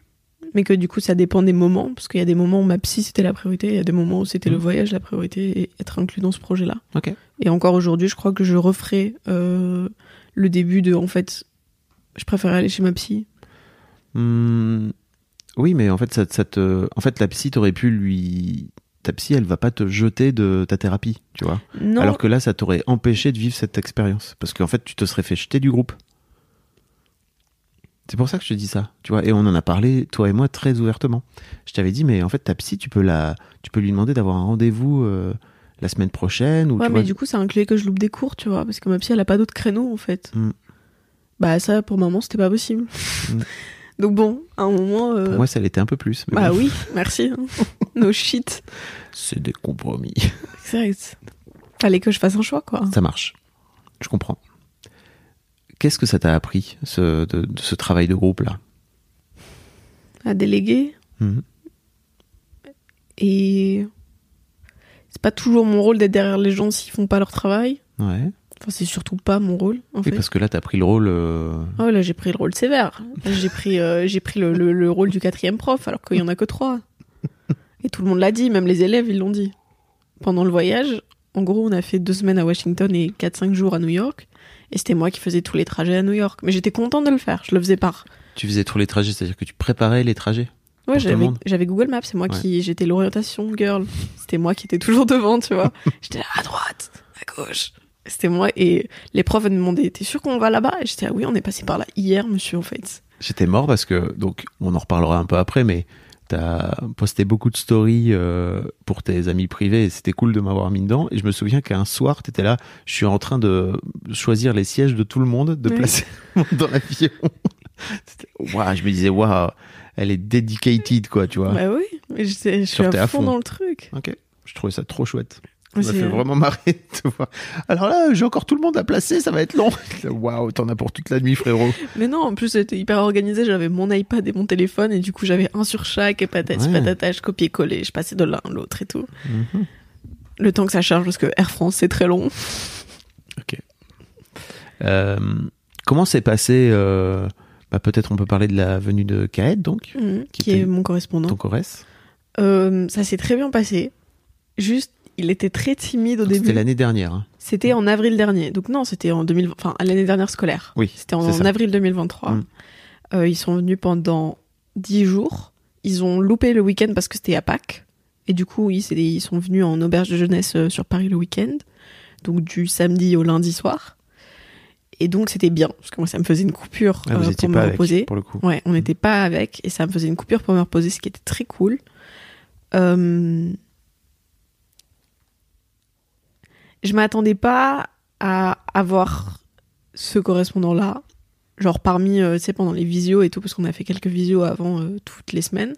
Speaker 3: Mais que du coup, ça dépend des moments, parce qu'il y a des moments où ma psy c'était la priorité, il y a des moments où c'était le
Speaker 2: Hmm.
Speaker 3: voyage la priorité et être inclus dans ce projet-là. Et encore aujourd'hui, je crois que je referai euh, le début de, en fait, je préfère aller chez ma psy.
Speaker 2: Hmm, oui, mais en fait, ça, ça te, en fait, la psy, t'aurais pu lui, ta psy, elle va pas te jeter de ta thérapie, tu vois?
Speaker 3: Non,
Speaker 2: Alors que là, ça t'aurait empêché de vivre cette expérience, parce qu'en fait, tu te serais fait jeter du groupe. C'est pour ça que je te dis ça, tu vois. Et on en a parlé, toi et moi, très ouvertement. Je t'avais dit, mais en fait, ta psy, tu peux la, tu peux lui demander d'avoir un rendez-vous euh, la semaine prochaine ou
Speaker 3: ouais,
Speaker 2: tu
Speaker 3: mais
Speaker 2: vois.
Speaker 3: du coup, ça incluait que je loupe des cours, tu vois, parce que ma psy, elle a pas d'autres créneaux, en fait.
Speaker 2: Hmm.
Speaker 3: Bah, ça, pour maman, c'était pas possible.
Speaker 2: Hmm.
Speaker 3: Donc bon, à un moment. euh,
Speaker 2: Pour moi, ça l'était un peu plus. mais
Speaker 3: bah
Speaker 2: bon,
Speaker 3: oui, merci. hein. no shit.
Speaker 2: C'est des compromis.
Speaker 3: Exact. Fallait que je fasse un choix, quoi.
Speaker 2: Ça marche. Je comprends. Qu'est-ce que ça t'a appris, ce, de, de ce travail de groupe là?
Speaker 3: À déléguer.
Speaker 2: Mhm.
Speaker 3: Et c'est pas toujours mon rôle d'être derrière les gens s'ils font pas leur travail.
Speaker 2: Ouais.
Speaker 3: Enfin, c'est surtout pas mon rôle, en
Speaker 2: Oui,
Speaker 3: fait.
Speaker 2: parce que là, t'as pris le rôle. euh,
Speaker 3: Oh, là, j'ai pris le rôle sévère. J'ai pris, euh, j'ai pris le, le- le rôle du quatrième prof, alors qu'il y en a que trois. Et tout le monde l'a dit, même les élèves, ils l'ont dit. Pendant le voyage, en gros, on a fait deux semaines à Washington et 4-5 jours à New York. Et c'était moi qui faisais tous les trajets à New York. Mais j'étais contente de le faire. Je le faisais par.
Speaker 2: Tu faisais tous les trajets, c'est-à-dire que tu préparais les trajets.
Speaker 3: Ouais, j'avais, Google Maps, c'est moi
Speaker 2: Ouais.
Speaker 3: qui, j'étais l'orientation girl. C'était moi qui étais toujours devant, tu vois. j'étais à droite, à gauche. C'était moi. Et les profs me demandaient, t'es sûr qu'on va là-bas? Et j'étais, ah oui, on est passé par là hier, monsieur, en fait.
Speaker 2: J'étais mort parce que, donc, on en reparlera un peu après, mais t'as posté beaucoup de stories euh, pour tes amis privés et c'était cool de m'avoir mis dedans. Et je me souviens qu'un soir, t'étais là, je suis en train de choisir les sièges de tout le monde, de
Speaker 3: Oui.
Speaker 2: placer dans l'avion. Ouah, je me disais, waouh, elle est dedicated, quoi, tu vois.
Speaker 3: Bah oui, mais j'étais- je suis à
Speaker 2: t'es à
Speaker 3: fond
Speaker 2: fond.
Speaker 3: dans le truc.
Speaker 2: Ok, je trouvais ça trop chouette. Ça m'a fait vraiment marrer de te voir. Alors là, j'ai encore tout le monde à placer, ça va être long. Waouh, t'en as pour toute la nuit, frérot.
Speaker 3: Mais non, en plus, c'était hyper organisé. J'avais mon iPad et mon téléphone, et du coup, j'avais un sur chaque, et patati
Speaker 2: Ouais.
Speaker 3: patata, je copiais-collais, je passais de l'un à l'autre et tout.
Speaker 2: Mhm.
Speaker 3: Le temps que ça charge, parce que Air France, c'est très long.
Speaker 2: Euh, comment s'est passé euh, bah, Peut-être on peut parler de la venue de Kaed, donc,
Speaker 3: Mhm,
Speaker 2: Qui
Speaker 3: est mon correspondant.
Speaker 2: ton Corrèze.
Speaker 3: Euh, ça s'est très bien passé. Juste, il était très timide au
Speaker 2: C'était
Speaker 3: début.
Speaker 2: l'année dernière. hein.
Speaker 3: C'était en avril dernier. Donc non, c'était en 2020, enfin l'année dernière scolaire.
Speaker 2: Oui,
Speaker 3: C'était en,
Speaker 2: ça.
Speaker 3: avril 2023.
Speaker 2: Mm.
Speaker 3: Euh, ils sont venus pendant 10 jours. Ils ont loupé le week-end parce que c'était à Pâques. Et du coup, ils, sont venus en auberge de jeunesse euh, sur Paris le week-end. Donc du samedi au lundi soir. Et donc c'était bien, parce que moi ça me faisait une coupure
Speaker 2: Ah,
Speaker 3: euh, pour me
Speaker 2: pas avec,
Speaker 3: reposer.
Speaker 2: pour le coup.
Speaker 3: Ouais, on n'était pas avec et ça me faisait une coupure pour me reposer, ce qui était très cool. Euh, Je m'attendais pas à avoir ce correspondant-là. Genre parmi, euh, tu sais, pendant les visios et tout, parce qu'on a fait quelques visios avant euh, toutes les semaines.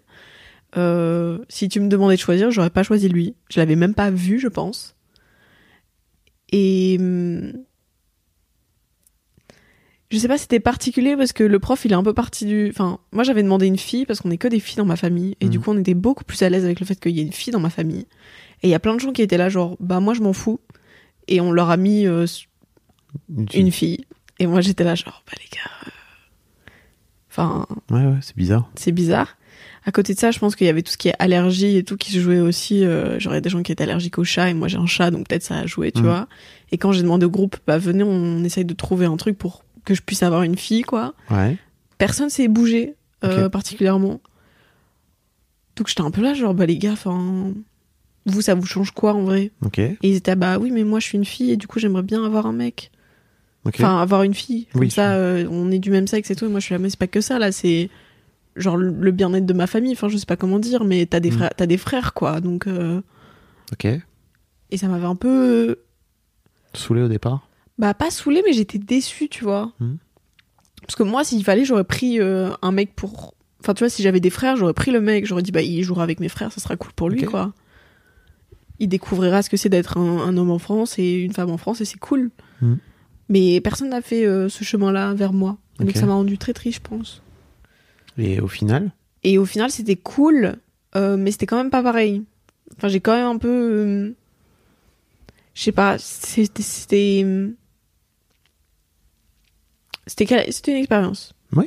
Speaker 3: Euh, si tu me demandais de choisir, j'aurais pas choisi lui. Je l'avais même pas vu, je pense. Et hum, je sais pas, c'était particulier parce que le prof, il est un peu parti du. Enfin, moi, j'avais demandé une fille parce qu'on est que des filles dans ma famille. Et du coup, on était beaucoup plus à l'aise avec le fait qu'il y ait une fille dans ma famille. Et il y a plein de gens qui étaient là, genre, bah, moi, je m'en fous. Et on leur a mis euh,
Speaker 2: Une fille.
Speaker 3: une fille. Et moi, j'étais là, genre, bah, les gars. euh, Enfin,
Speaker 2: Ouais, ouais, c'est bizarre.
Speaker 3: c'est bizarre. À côté de ça, je pense qu'il y avait tout ce qui est allergie et tout qui se jouait aussi. Euh, J'aurais des gens qui étaient allergiques au chat et moi j'ai un chat, donc peut-être ça a joué, tu
Speaker 2: Mhm.
Speaker 3: vois. Et quand j'ai demandé au groupe, bah venez, on essaye de trouver un truc pour que je puisse avoir une fille, quoi.
Speaker 2: Ouais.
Speaker 3: Personne s'est bougé euh, particulièrement. Donc j'étais un peu là, genre bah les gars, enfin, vous ça vous change quoi en vrai
Speaker 2: Ok.
Speaker 3: Et ils étaient ah, bah oui, mais moi je suis une fille et du coup j'aimerais bien avoir un mec.
Speaker 2: Ok.
Speaker 3: Enfin, avoir une fille. Comme
Speaker 2: Oui.
Speaker 3: ça, euh, on est du même sexe et tout. Et moi, je suis là, mais c'est pas que ça, là. C'est genre le bien-être de ma famille. Enfin, je sais pas comment dire, mais t'as des
Speaker 2: Mm.
Speaker 3: frères, t'as des frères quoi. Donc euh,
Speaker 2: Ok.
Speaker 3: et ça m'avait un peu
Speaker 2: Saoulé au départ
Speaker 3: bah pas saoulé, mais j'étais déçue, tu vois.
Speaker 2: Mm.
Speaker 3: Parce que moi, s'il fallait, j'aurais pris euh, un mec pour. Enfin, tu vois, si j'avais des frères, j'aurais pris le mec. J'aurais dit bah il jouera avec mes frères, ça sera cool pour lui quoi. Il découvrira ce que c'est d'être un, un homme en France et une femme en France et c'est cool.
Speaker 2: Mm.
Speaker 3: Mais personne n'a fait euh, ce chemin-là vers moi. Donc ça m'a rendu très triste, je pense.
Speaker 2: Et au final?
Speaker 3: Et au final, c'était cool, euh, mais c'était quand même pas pareil. Enfin, j'ai quand même un peu. euh, je sais pas, c'était. C'était. une expérience.
Speaker 2: Oui.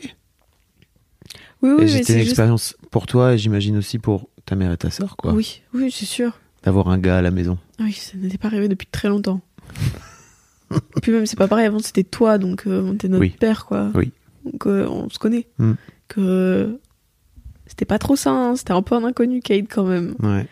Speaker 3: Oui, oui,
Speaker 2: c'était une expérience pour toi et j'imagine aussi pour ta mère et ta sœur, quoi.
Speaker 3: Oui, oui, c'est sûr.
Speaker 2: D'avoir un gars à la maison.
Speaker 3: Oui, ça n'était pas arrivé depuis très longtemps. Puis même, c'est pas pareil, avant c'était toi, donc euh, t'es notre
Speaker 2: Oui.
Speaker 3: père, quoi.
Speaker 2: Oui.
Speaker 3: Donc euh, on se connaît.
Speaker 2: Mm.
Speaker 3: Que c'était pas trop ça, hein, c'était un peu un inconnu, Kate, quand même.
Speaker 2: Ouais.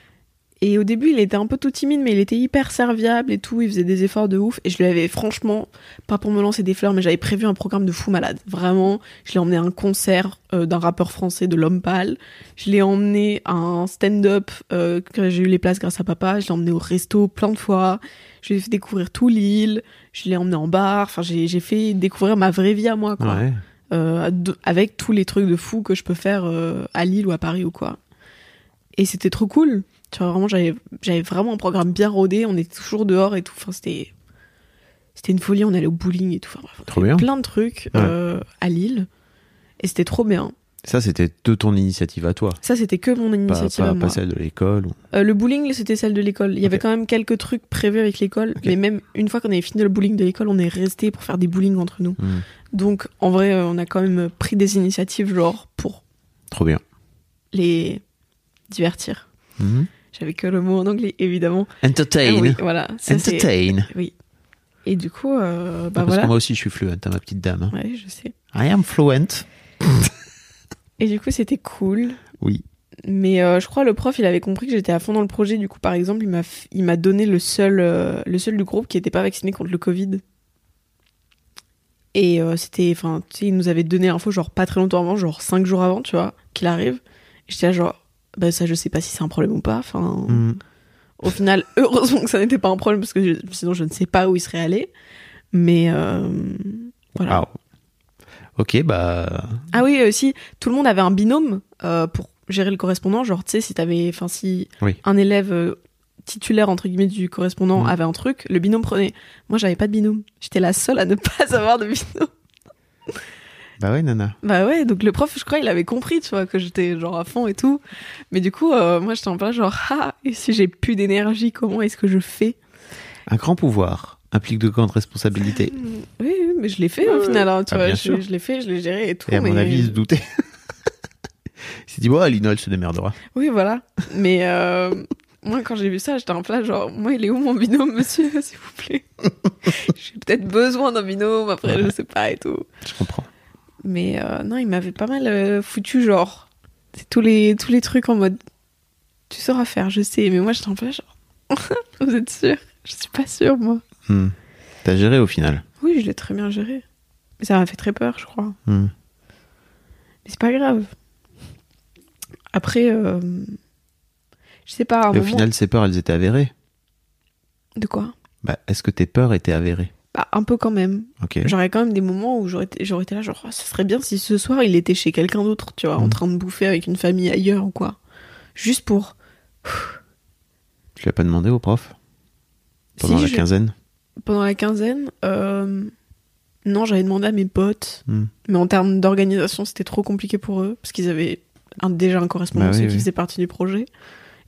Speaker 3: Et au début, il était un peu tout timide, mais il était hyper serviable et tout. Il faisait des efforts de ouf. Et je lui avais, franchement, pas pour me lancer des fleurs, mais j'avais prévu un programme de fou malade. Vraiment, je l'ai emmené à un concert euh, d'un rappeur français de l'homme pâle. Je l'ai emmené à un stand-up euh, que j'ai eu les places grâce à papa. Je l'ai emmené au resto plein de fois. Je lui ai fait découvrir tout l'île. Je l'ai emmené en bar. Enfin, j'ai fait découvrir ma vraie vie à moi, quoi
Speaker 2: Ouais.
Speaker 3: euh, de- avec tous les trucs de fou que je peux faire à Lille ou à Paris ou quoi. Et c'était trop cool. Tu vois, vraiment, j'avais, j'avais vraiment un programme bien rodé. On était toujours dehors et tout. Enfin, c'était, c'était une folie. On allait au bowling et tout. Enfin, bref,
Speaker 2: Trop bien.
Speaker 3: Plein de trucs euh, à Lille. Et c'était trop bien.
Speaker 2: Ça, c'était de ton initiative à toi.
Speaker 3: Ça, c'était que mon initiative
Speaker 2: pas,
Speaker 3: à
Speaker 2: pas celle de l'école. ou-
Speaker 3: Euh, le bowling, c'était celle de l'école. Il y avait quand même quelques trucs prévus avec l'école. Mais même une fois qu'on avait fini le bowling de l'école, on est resté pour faire des bowling entre nous.
Speaker 2: Hmm.
Speaker 3: Donc, en vrai, euh, on a quand même pris des initiatives, genre, pour
Speaker 2: Trop bien.
Speaker 3: les divertir.
Speaker 2: Mhm.
Speaker 3: J'avais que le mot en anglais, évidemment.
Speaker 2: Entertain.
Speaker 3: Ah oui, voilà. ça,
Speaker 2: Entertain.
Speaker 3: Oui. Et du coup, euh, bah
Speaker 2: Parce
Speaker 3: voilà.
Speaker 2: que moi aussi, je suis fluent, hein, ma petite dame. hein.
Speaker 3: Ouais, je sais.
Speaker 2: I am fluent.
Speaker 3: Et du coup, c'était cool.
Speaker 2: Oui.
Speaker 3: Mais euh, je crois le prof, il avait compris que j'étais à fond dans le projet. Du coup, par exemple, il m'a f- il m'a donné le seul euh, le seul du groupe qui n'était pas vacciné contre le Covid. Et euh, c'était, enfin, tu sais, il nous avait donné l'info genre pas très longtemps avant, genre cinq jours avant, tu vois, qu'il arrive. J'étais là genre, bah ça, je sais pas si c'est un problème ou pas. Enfin,
Speaker 2: Mhm.
Speaker 3: Au final, heureusement que ça n'était pas un problème parce que je- sinon je ne sais pas où il serait allé. Mais euh, voilà.
Speaker 2: Ah. Ok, bah.
Speaker 3: Ah oui, aussi, tout le monde avait un binôme euh, pour gérer le correspondant. Genre, tu sais, si t'avais, enfin, si
Speaker 2: Oui.
Speaker 3: un élève euh, titulaire entre guillemets du correspondant
Speaker 2: Mhm.
Speaker 3: avait un truc, le binôme prenait. Moi, j'avais pas de binôme. J'étais la seule à ne pas avoir de binôme.
Speaker 2: Bah ouais, Nana.
Speaker 3: Bah ouais, donc le prof, je crois, il avait compris, tu vois, que j'étais genre à fond et tout. Mais du coup, euh, moi, j'étais en plein genre, ah, et si j'ai plus d'énergie, comment est-ce que je fais?
Speaker 2: Un grand pouvoir implique de grandes responsabilités.
Speaker 3: Oui, oui, mais je l'ai fait au final, hein, tu
Speaker 2: ah,
Speaker 3: vois,
Speaker 2: bien
Speaker 3: je,
Speaker 2: sûr.
Speaker 3: je l'ai fait, je l'ai géré et tout.
Speaker 2: Et à mon
Speaker 3: mais-
Speaker 2: avis, il se doutait. il s'est dit, bon, Lino, elle se démerdera.
Speaker 3: Oui, voilà. Mais euh, moi, quand j'ai vu ça, j'étais peu là, genre, moi, il est où mon binôme, monsieur, s'il vous plaît? J'ai peut-être besoin d'un binôme, après, je sais pas et tout.
Speaker 2: Je comprends.
Speaker 3: Mais euh, non, il m'avait pas mal euh, foutu, genre, c'est tous les, tous les trucs en mode, tu sauras faire, je sais. Mais moi, j'étais peu là, genre, vous êtes sûr? Je suis pas sûre, moi.
Speaker 2: Hmm. T'as géré au final?
Speaker 3: Oui, je l'ai très bien géré. Mais ça m'a fait très peur, je crois.
Speaker 2: Hmm.
Speaker 3: Mais c'est pas grave. Après, euh, je sais pas,
Speaker 2: Et au
Speaker 3: moment...
Speaker 2: final, ces peurs, elles étaient avérées?
Speaker 3: De quoi?
Speaker 2: Bah, est-ce que tes peurs étaient avérées?
Speaker 3: Bah, un peu quand même. J'aurais quand même des moments où j'aurais été, été là, genre, oh, ça serait bien si ce soir il était chez quelqu'un d'autre, tu vois, en
Speaker 2: Mhm.
Speaker 3: train de bouffer avec une famille ailleurs ou quoi. Juste pour.
Speaker 2: Tu l'as pas demandé au prof? Pendant
Speaker 3: Si,
Speaker 2: la quinzaine?
Speaker 3: Pendant la quinzaine, euh, non, j'avais demandé à mes potes,
Speaker 2: Hmm.
Speaker 3: mais en termes d'organisation, c'était trop compliqué pour eux, parce qu'ils avaient un- déjà un correspondant
Speaker 2: Bah oui,
Speaker 3: qui
Speaker 2: oui.
Speaker 3: faisait partie du projet.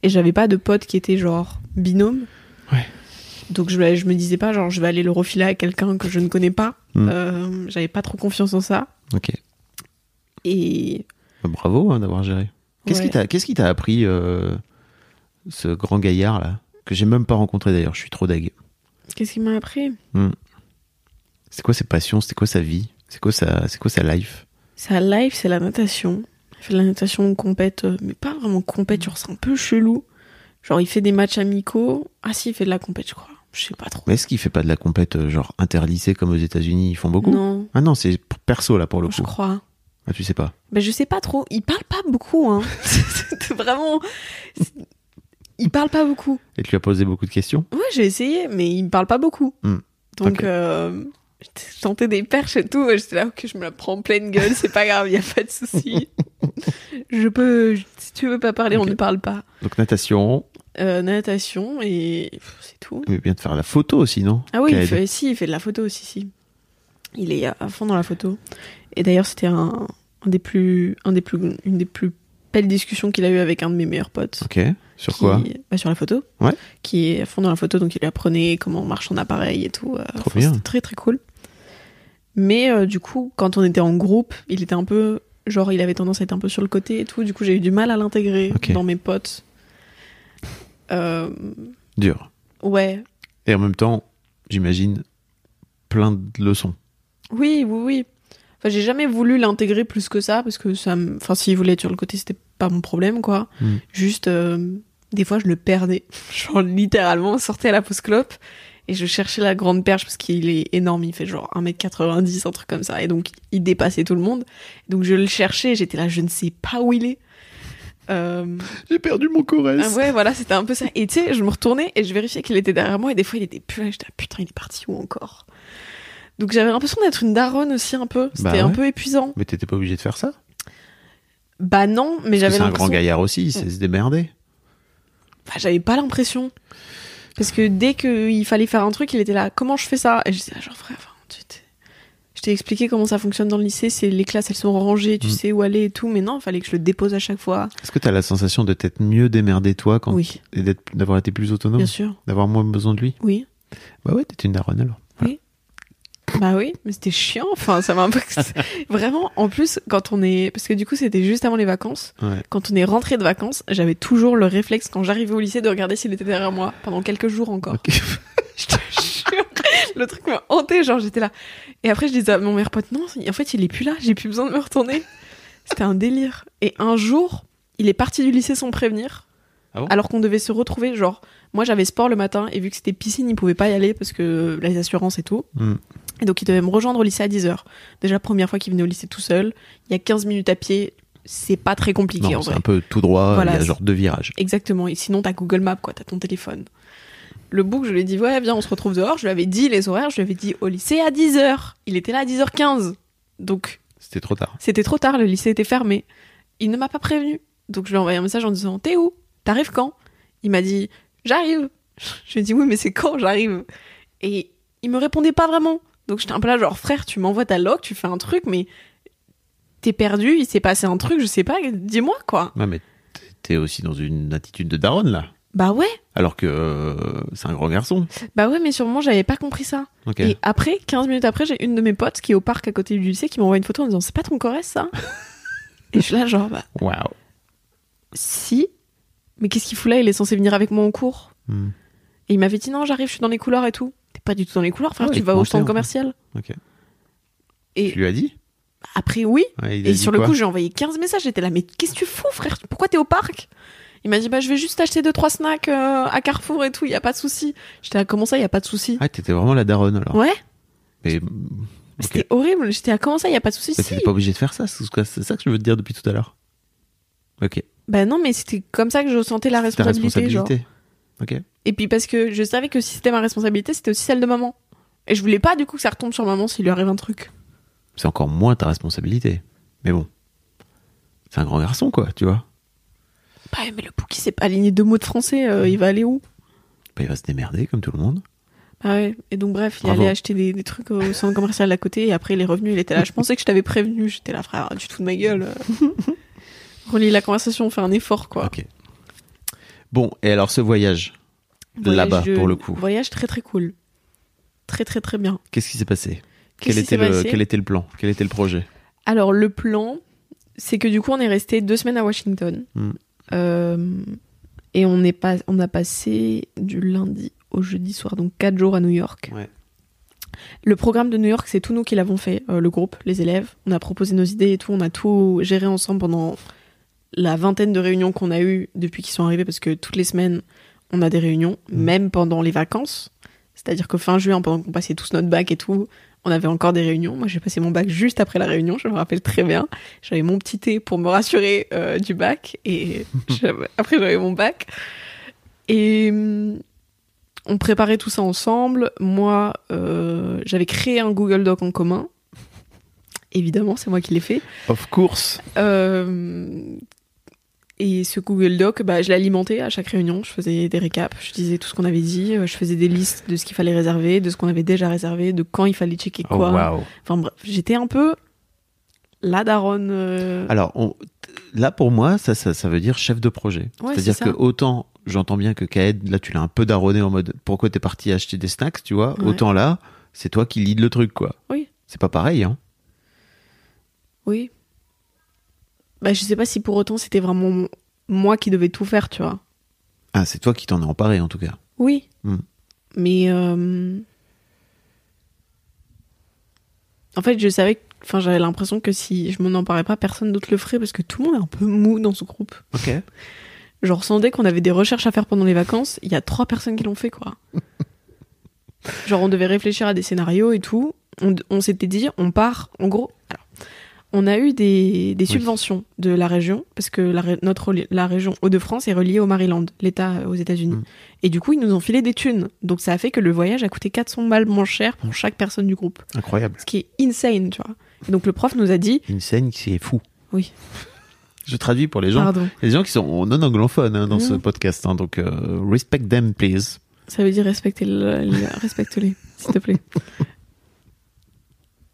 Speaker 3: Et j'avais pas de potes qui étaient genre binôme.
Speaker 2: Ouais.
Speaker 3: Donc je, je me disais pas, genre, je vais aller le refiler à quelqu'un que je ne connais pas.
Speaker 2: Mhm.
Speaker 3: Euh, j'avais pas trop confiance en ça.
Speaker 2: Ok.
Speaker 3: Et.
Speaker 2: Bah, bravo hein, d'avoir géré. Qu'est-ce
Speaker 3: ouais.
Speaker 2: qui t'a qu'est-ce qui t'a appris euh, ce grand gaillard là que j'ai même pas rencontré d'ailleurs, je suis trop deg.
Speaker 3: Qu'est-ce qui m'a appris?
Speaker 2: C'est quoi ses passions, c'est quoi sa vie? C'est quoi sa c'est quoi sa life?
Speaker 3: Sa life, c'est la natation. Il fait de la natation compète, euh, mais pas vraiment compète, genre c'est un peu chelou. Genre il fait des matchs amicaux. Ah si, il fait de la compète, je crois. Je sais pas trop.
Speaker 2: Mais est-ce qu'il fait pas de la compète euh, genre interlycée comme aux États-Unis, ils font beaucoup?
Speaker 3: Non,
Speaker 2: Ah non, c'est perso là pour le
Speaker 3: je
Speaker 2: coup.
Speaker 3: crois.
Speaker 2: Ah, tu sais pas.
Speaker 3: Ben, je sais pas trop. Il parle pas beaucoup, hein. C'est vraiment. Il parle pas beaucoup.
Speaker 2: Et tu lui as posé beaucoup de questions?
Speaker 3: Ouais, j'ai essayé, mais il me parle pas beaucoup.
Speaker 2: Hmm.
Speaker 3: Donc,
Speaker 2: Ok.
Speaker 3: euh, je tentais des perches et tout. et J'étais là, ok, je me la prends en pleine gueule, c'est pas grave, y a pas de souci. je peux, si tu veux pas parler, on ne parle pas.
Speaker 2: Donc natation,
Speaker 3: Euh, natation et c'est tout.
Speaker 2: il vient de faire la photo aussi, non?
Speaker 3: Ah oui, il fait, si, il fait de la photo aussi, si. Il est à fond dans la photo. Et d'ailleurs, c'était un, un des plus, un des plus, une des plus belles discussions qu'il a eu avec un de mes meilleurs potes.
Speaker 2: Ok. Sur
Speaker 3: qui-
Speaker 2: quoi
Speaker 3: bah, Sur la photo.
Speaker 2: Ouais.
Speaker 3: Qui est à fond dans la photo, donc il lui apprenait comment marche son appareil et tout. euh,
Speaker 2: Trop
Speaker 3: enfin,
Speaker 2: bien.
Speaker 3: C'était très très cool. Mais euh, du coup, quand on était en groupe, il était un peu. Genre, il avait tendance à être un peu sur le côté et tout. Du coup, j'ai eu du mal à l'intégrer dans mes potes. Euh,
Speaker 2: Dur.
Speaker 3: ouais.
Speaker 2: Et en même temps, j'imagine, plein de leçons.
Speaker 3: Oui, oui, oui. Enfin, j'ai jamais voulu l'intégrer plus que ça parce que ça me. Enfin, s'il voulait être sur le côté, c'était pas mon problème, quoi.
Speaker 2: Mm.
Speaker 3: Juste, euh, des fois, je le perdais. Genre, littéralement, on sortait à la pause clope et je cherchais la grande perche parce qu'il est énorme. Il fait genre 1m90, un truc comme ça. Et donc, il dépassait tout le monde. Donc, je le cherchais. J'étais là, je ne sais pas où il est. Euh,
Speaker 2: J'ai perdu mon Corrèze.
Speaker 3: ah ouais, voilà, c'était un peu ça. Et tu sais, je me retournais et je vérifiais qu'il était derrière moi et des fois il était plus là. J'étais là, putain, il est parti où encore? Donc j'avais l'impression d'être une daronne aussi un peu. C'était
Speaker 2: Bah
Speaker 3: un peu épuisant.
Speaker 2: Mais t'étais pas obligé de faire ça?
Speaker 3: Bah non, mais j'avais
Speaker 2: C'est un grand gaillard aussi, il sait se démerder.
Speaker 3: Enfin, j'avais pas l'impression. Parce que dès qu'il fallait faire un truc, il était là, comment je fais ça? Et j'étais là, genre frère, enfin, tu t'es- je t'ai expliqué comment ça fonctionne dans le lycée, c'est les classes elles sont rangées, tu
Speaker 2: Mm.
Speaker 3: sais où aller et tout, mais non, il fallait que je le dépose à chaque fois.
Speaker 2: Est-ce que t'as la sensation de t'être mieux démerdé toi quand
Speaker 3: Oui,
Speaker 2: et d'avoir été plus autonome,
Speaker 3: bien sûr,
Speaker 2: d'avoir moins besoin de lui?
Speaker 3: Oui.
Speaker 2: Bah ouais, t'étais une daronne alors.
Speaker 3: Bah oui, mais c'était chiant. Enfin, ça m'a un peu. Vraiment, en plus, quand on est. Parce que du coup, c'était juste avant les vacances.
Speaker 2: Ouais.
Speaker 3: Quand on est rentré de vacances, j'avais toujours le réflexe, quand j'arrivais au lycée, de regarder s'il était derrière moi pendant quelques jours encore. Je te jure. Le truc m'a hanté, genre j'étais là. Et après, je disais à mon meilleur pote, non, en fait, il est plus là, j'ai plus besoin de me retourner. C'était un délire. Et un jour, il est parti du lycée sans prévenir.
Speaker 2: Ah bon?
Speaker 3: alors qu'on devait se retrouver, genre, moi j'avais sport le matin et vu que c'était piscine, il pouvait pas y aller parce que les assurances et tout.
Speaker 2: Hmm.
Speaker 3: Et donc il devait me rejoindre au lycée à 10h. Déjà, première fois qu'il venait au lycée tout seul, il y a 15 minutes à pied, c'est pas très compliqué
Speaker 2: Non,
Speaker 3: en
Speaker 2: c'est
Speaker 3: vrai.
Speaker 2: un peu tout droit,
Speaker 3: Voilà,
Speaker 2: il y a
Speaker 3: c'est-
Speaker 2: genre deux virages.
Speaker 3: Exactement. Et sinon, t'as Google Maps, quoi. T'as ton téléphone. Le bouc, je lui ai dit, ouais, viens, on se retrouve dehors. Je lui avais dit les horaires. Je lui avais dit au lycée à 10h. Il était là à 10h15. Donc,
Speaker 2: C'était trop tard.
Speaker 3: c'était trop tard. Le lycée était fermé. Il ne m'a pas prévenu. Donc, je lui ai envoyé un message en disant, t'es où? T'arrives quand? Il m'a dit, j'arrive. Je lui ai dit, oui, mais c'est quand? J'arrive Et il me répondait pas vraiment. Donc, j'étais un peu là, genre, frère, tu m'envoies ta log, tu fais un truc, mais t'es perdu, il s'est passé un truc, je sais pas, dis-moi, quoi.
Speaker 2: Ouais, mais t'es aussi dans une attitude de daronne là.
Speaker 3: Bah ouais.
Speaker 2: Alors que euh, c'est un grand garçon.
Speaker 3: Bah ouais, mais sûrement, j'avais pas compris ça. Et après, 15 minutes après, j'ai une de mes potes qui est au parc à côté du lycée qui m'envoie une photo en disant C'est pas ton Corrèze ça? Et je suis là, genre, bah
Speaker 2: Waouh.
Speaker 3: si. Mais qu'est-ce qu'il fout là? Il est censé venir avec moi en cours.
Speaker 2: Hmm.
Speaker 3: Et il m'avait dit Non, j'arrive, je suis dans les couloirs et tout. T'es pas du tout dans les couloirs, frère,
Speaker 2: Ah ouais,
Speaker 3: tu vas au centre commercial.
Speaker 2: Ok.
Speaker 3: Et
Speaker 2: Tu lui as dit?
Speaker 3: après, oui.
Speaker 2: Ouais,
Speaker 3: Et sur le coup, j'ai envoyé 15 messages. J'étais là, mais qu'est-ce que tu fous, frère? Pourquoi t'es au parc? Il m'a dit Bah, je vais juste acheter 2-3 snacks euh, à Carrefour et tout, y a pas de souci. J'étais là, comment ça, y a pas de souci?
Speaker 2: Ah, t'étais vraiment la daronne alors.
Speaker 3: Ouais,
Speaker 2: Mais,
Speaker 3: c'était horrible. J'étais là, comment ça, y a pas de souci?
Speaker 2: Mais
Speaker 3: Si.
Speaker 2: t'étais pas obligé de faire ça, c'est ça que je veux te dire depuis tout à l'heure. Ok.
Speaker 3: Bah non, mais c'était comme ça que je sentais la
Speaker 2: ta
Speaker 3: responsabilité. Genre.
Speaker 2: responsabilité. Ok.
Speaker 3: Et puis parce que je savais que si c'était ma responsabilité, c'était aussi celle de maman. Et je voulais pas du coup que ça retombe sur maman s'il lui arrive un truc.
Speaker 2: C'est encore moins ta responsabilité. Mais bon. C'est un grand garçon, quoi, tu vois.
Speaker 3: Bah mais le Pouki s'est pas aligné deux mots de français, euh, il va aller où?
Speaker 2: Bah, il va se démerder, comme tout le monde.
Speaker 3: Bah ouais. Et donc bref, il
Speaker 2: Bravo.
Speaker 3: allait acheter des, des trucs au centre commercial d'à côté et après il est revenu, il était là. Je pensais que je t'avais prévenu, j'étais là frère, du tout de ma gueule. Relis la conversation, fais un effort quoi.
Speaker 2: Ok. Bon, et alors ce voyage,
Speaker 3: Voyage
Speaker 2: là-bas,
Speaker 3: de-
Speaker 2: pour le coup,
Speaker 3: Voyage très très cool. Très très très bien.
Speaker 2: qu'est-ce qui s'est passé?
Speaker 3: Qu'est-ce
Speaker 2: quel était, le,
Speaker 3: passé?
Speaker 2: quel était le plan? Quel était le projet?
Speaker 3: Alors le plan, c'est que du coup on est resté deux semaines à Washington.
Speaker 2: Hmm.
Speaker 3: Euh, et on, est pas, on a passé du lundi au jeudi soir, donc quatre jours à New York.
Speaker 2: Ouais.
Speaker 3: Le programme de New York, c'est tout nous qui l'avons fait, euh, le groupe, les élèves. On a proposé nos idées et tout, on a tout géré ensemble pendant la vingtaine de réunions qu'on a eues depuis qu'ils sont arrivés, parce que toutes les semaines, on a des réunions,
Speaker 2: Hmm.
Speaker 3: même pendant les vacances. C'est-à-dire que fin juin, pendant qu'on passait tous notre bac et tout, On avait encore des réunions. Moi, j'ai passé mon bac juste après la réunion, je me rappelle très bien. J'avais mon petit thé pour me rassurer euh, du bac. Et après, j'avais mon bac. Et hum, on préparait tout ça ensemble. Moi, euh, j'avais créé un Google Doc en commun. Évidemment, c'est moi qui l'ai fait.
Speaker 2: Of course.
Speaker 3: Euh, et ce Google Doc, bah, je l'alimentais à chaque réunion. Je faisais des récaps, je disais tout ce qu'on avait dit, euh, je faisais des listes de ce qu'il fallait réserver, de ce qu'on avait déjà réservé, de quand il fallait checker
Speaker 2: Oh,
Speaker 3: quoi. Enfin bref, j'étais un peu la daronne. euh,
Speaker 2: Alors, on- là, pour moi, ça, ça, ça veut dire chef de projet.
Speaker 3: Ouais,
Speaker 2: C'est-à-dire
Speaker 3: c'est
Speaker 2: que autant, j'entends bien que Kaed, là, tu l'as un peu daronné en mode pourquoi t'es parti acheter des snacks, tu vois,
Speaker 3: Ouais.
Speaker 2: autant là, c'est toi qui lead le truc, quoi.
Speaker 3: Oui.
Speaker 2: C'est pas pareil, hein.
Speaker 3: Oui. Bah, je sais pas si pour autant c'était vraiment moi qui devais tout faire, tu vois.
Speaker 2: Ah, c'est toi qui t'en es emparé, en tout cas.
Speaker 3: Oui.
Speaker 2: Hmm.
Speaker 3: Mais euh, en fait, je savais, enfin, j'avais l'impression que si je m'en emparais pas, personne d'autre le ferait parce que tout le monde est un peu mou dans ce groupe.
Speaker 2: Ok.
Speaker 3: Genre, sans dès qu'on avait des recherches à faire pendant les vacances, il y a trois personnes qui l'ont fait, quoi. Genre, on devait réfléchir à des scénarios et tout. On, on s'était dit, on part, en gros. Alors, on a eu des, des
Speaker 2: Oui.
Speaker 3: subventions de la région, parce que la, notre, la région Hauts-de-France est reliée au Maryland, l'État euh, aux États-Unis.
Speaker 2: Mm.
Speaker 3: Et du coup, ils nous ont filé des thunes. Donc, ça a fait que le voyage a coûté 400 balles moins cher pour chaque personne du groupe.
Speaker 2: Incroyable.
Speaker 3: Ce qui est insane, tu vois. Et donc, le prof nous a dit,
Speaker 2: Une scène qui est fou.
Speaker 3: Oui.
Speaker 2: Je traduis pour les gens.
Speaker 3: pardon,
Speaker 2: des gens qui sont non anglophones hein, dans ce
Speaker 3: Mhm.
Speaker 2: podcast, hein, donc euh, respect them, please.
Speaker 3: Ça veut dire respecter le, le- respecte-les, s'il te plaît.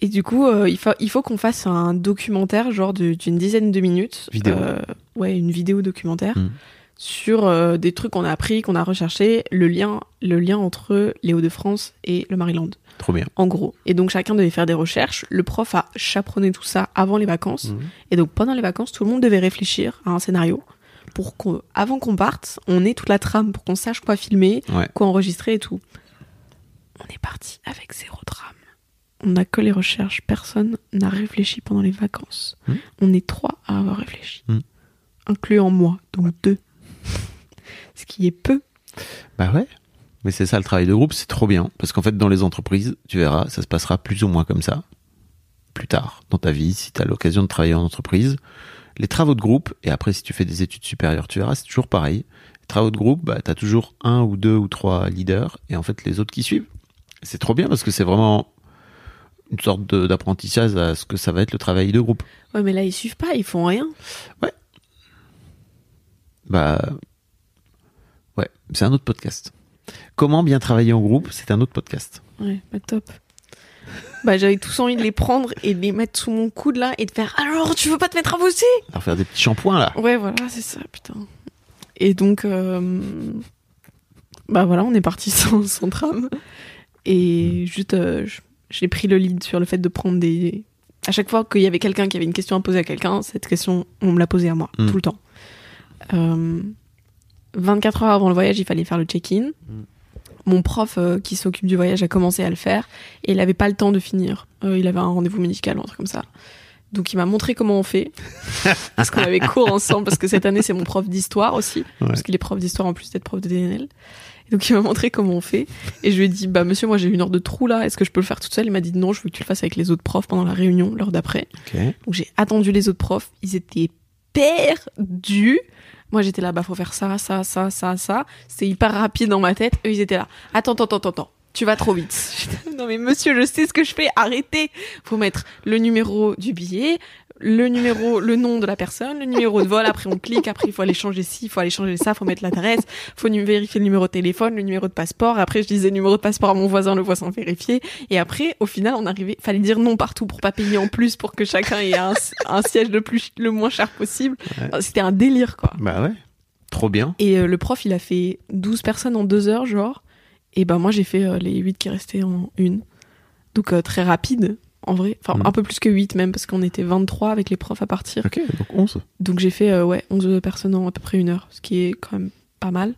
Speaker 3: Et du coup, euh, il faut, il faut qu'on fasse un documentaire, genre d'une dizaine de minutes.
Speaker 2: Vidéo.
Speaker 3: Euh, ouais, une vidéo documentaire
Speaker 2: Mm.
Speaker 3: sur euh, des trucs qu'on a appris, qu'on a recherché, le lien, le lien entre les Hauts-de-France et le Maryland,
Speaker 2: Trop bien.
Speaker 3: en gros. Et donc chacun devait faire des recherches. Le prof a chaperonné tout ça avant les vacances.
Speaker 2: Mhm.
Speaker 3: Et donc pendant les vacances, tout le monde devait réfléchir à un scénario pour qu'avant qu'on parte, on ait toute la trame pour qu'on sache quoi filmer,
Speaker 2: Ouais.
Speaker 3: quoi enregistrer et tout. On est parti avec zéro trame. On n'a que les recherches. Personne n'a réfléchi pendant les vacances.
Speaker 2: Hmm.
Speaker 3: On est trois à avoir réfléchi,
Speaker 2: Hmm.
Speaker 3: incluant moi, donc deux. Ce qui est peu.
Speaker 2: Bah ouais. Mais c'est ça le travail de groupe, c'est trop bien. Parce qu'en fait, dans les entreprises, tu verras, ça se passera plus ou moins comme ça. Plus tard, dans ta vie, si tu as l'occasion de travailler en entreprise. Les travaux de groupe, et après, si tu fais des études supérieures, tu verras, c'est toujours pareil. Les travaux de groupe, bah, tu as toujours un ou deux ou trois leaders, et en fait, les autres qui suivent. C'est trop bien parce que c'est vraiment une sorte d'apprentissage à ce que ça va être le travail de groupe.
Speaker 3: Ouais, mais là, ils suivent pas, ils font rien.
Speaker 2: Bah, ouais, c'est un autre podcast. Comment bien travailler en groupe, c'est un autre podcast.
Speaker 3: Ouais, pas top. Bah, j'avais tous envie de les prendre et de les mettre sous mon coude là et de faire Alors, tu veux pas te mettre à bosser
Speaker 2: Alors faire des petits shampoings là.
Speaker 3: Ouais, voilà, c'est ça, putain. Et donc, euh, bah voilà, on est parti sans, sans trame. Et juste, euh, je- j'ai pris le lead sur le fait de prendre des. À chaque fois qu'il y avait quelqu'un qui avait une question à poser à quelqu'un, cette question, on me l'a posée à moi,
Speaker 2: Mm.
Speaker 3: tout le temps. Euh, 24 heures avant le voyage, il fallait faire le check-in. Mon prof euh, qui s'occupe du voyage a commencé à le faire et il avait pas le temps de finir. Euh, il avait un rendez-vous médical ou un truc comme ça. Donc il m'a montré comment on fait. parce qu'on avait cours ensemble, parce que cette année c'est mon prof d'histoire aussi.
Speaker 2: Ouais.
Speaker 3: Parce qu'il est prof d'histoire en plus d'être prof de DNL. Donc il m'a montré comment on fait. Et je lui ai dit, bah monsieur, moi j'ai une heure de trou là, est-ce que je peux le faire toute seule? Il m'a dit non, je veux que tu le fasses avec les autres profs pendant la réunion, l'heure d'après.
Speaker 2: Ok.
Speaker 3: Donc j'ai attendu les autres profs, ils étaient perdus. Moi j'étais là, bah faut faire ça, ça, ça, ça, ça. C'était hyper rapide dans ma tête. Eux ils étaient là, attends, attends, attends, attends. Tu vas trop vite. Non mais monsieur, je sais ce que je fais. Arrêtez. Faut mettre le numéro du billet, le numéro, le nom de la personne, le numéro de vol. Après on clique. Après il faut aller changer ci, il faut aller changer ça. Faut mettre l'adresse. Faut nu- vérifier le numéro de téléphone, le numéro de passeport. Après je disais numéro de passeport à mon voisin, le voisin vérifier. Et après au final on arrivait, fallait dire non partout pour pas payer en plus pour que chacun ait un, un siège le plus le moins cher possible.
Speaker 2: Ouais.
Speaker 3: C'était un délire quoi.
Speaker 2: Bah ouais. Trop bien.
Speaker 3: Et euh, le prof, il a fait 12 personnes en deux heures, genre. Et ben moi, j'ai fait euh, les 8 qui restaient en une. Donc euh, très rapide, en vrai. Enfin,
Speaker 2: Mhm.
Speaker 3: un peu plus que 8 même, parce qu'on était 23 avec les profs à partir.
Speaker 2: Ok, donc 11.
Speaker 3: Donc j'ai fait, euh, ouais, 11 personnes en à peu près une heure, ce qui est quand même pas mal.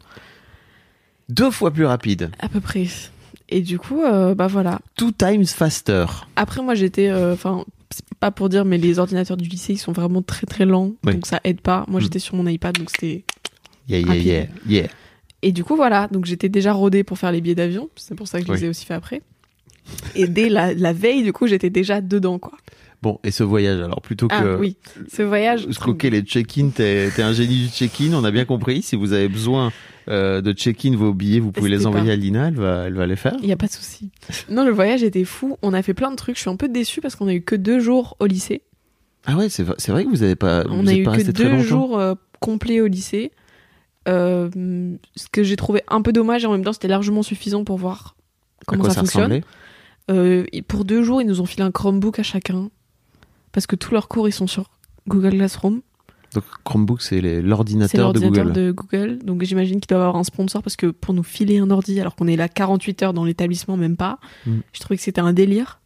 Speaker 2: Deux fois plus rapide.
Speaker 3: À peu près. Et du coup, euh, bah voilà.
Speaker 2: Two times faster.
Speaker 3: Après, moi, j'étais... euh, Enfin, c'est pas pour dire, mais les ordinateurs du lycée, ils sont vraiment très très lents.
Speaker 2: Oui.
Speaker 3: Donc ça aide pas. Moi,
Speaker 2: Mhm.
Speaker 3: j'étais sur mon iPad, donc c'était
Speaker 2: Yeah, yeah,
Speaker 3: Rapide.
Speaker 2: yeah, yeah.
Speaker 3: Et du coup, voilà. Donc, j'étais déjà rodée pour faire les billets d'avion. C'est pour ça que je
Speaker 2: Oui.
Speaker 3: les ai aussi fait après. Et dès la, la veille, du coup, j'étais déjà dedans, quoi.
Speaker 2: Bon, et ce voyage, alors plutôt
Speaker 3: Ah
Speaker 2: que
Speaker 3: oui, ce voyage.
Speaker 2: scoquer les check-in, t'es un génie du check-in, on a bien compris. Si vous avez besoin euh, de check-in vos billets, vous pouvez les envoyer
Speaker 3: pas.
Speaker 2: à Lina, elle va, elle va les faire.
Speaker 3: Il y a pas de souci. Non, le voyage était fou. On a fait plein de trucs. Je suis un peu déçue parce qu'on a eu que deux jours au lycée.
Speaker 2: Ah ouais, c'est vrai- que vous avez pas,
Speaker 3: On
Speaker 2: vous
Speaker 3: a eu
Speaker 2: pas
Speaker 3: que deux jours euh, complets au lycée. Euh, ce que j'ai trouvé un peu dommage et en même temps c'était largement suffisant pour voir comment ça,
Speaker 2: ça
Speaker 3: fonctionne. Euh, pour deux jours, ils nous ont filé un Chromebook à chacun parce que tous leurs cours ils sont sur Google Classroom.
Speaker 2: Donc Chromebook, c'est l'ordinateur de Google.
Speaker 3: de Google. Donc j'imagine qu'ils doivent avoir un sponsor parce que pour nous filer un ordi alors qu'on est là 48 heures dans l'établissement, même pas,
Speaker 2: Mm.
Speaker 3: je trouvais que c'était un délire.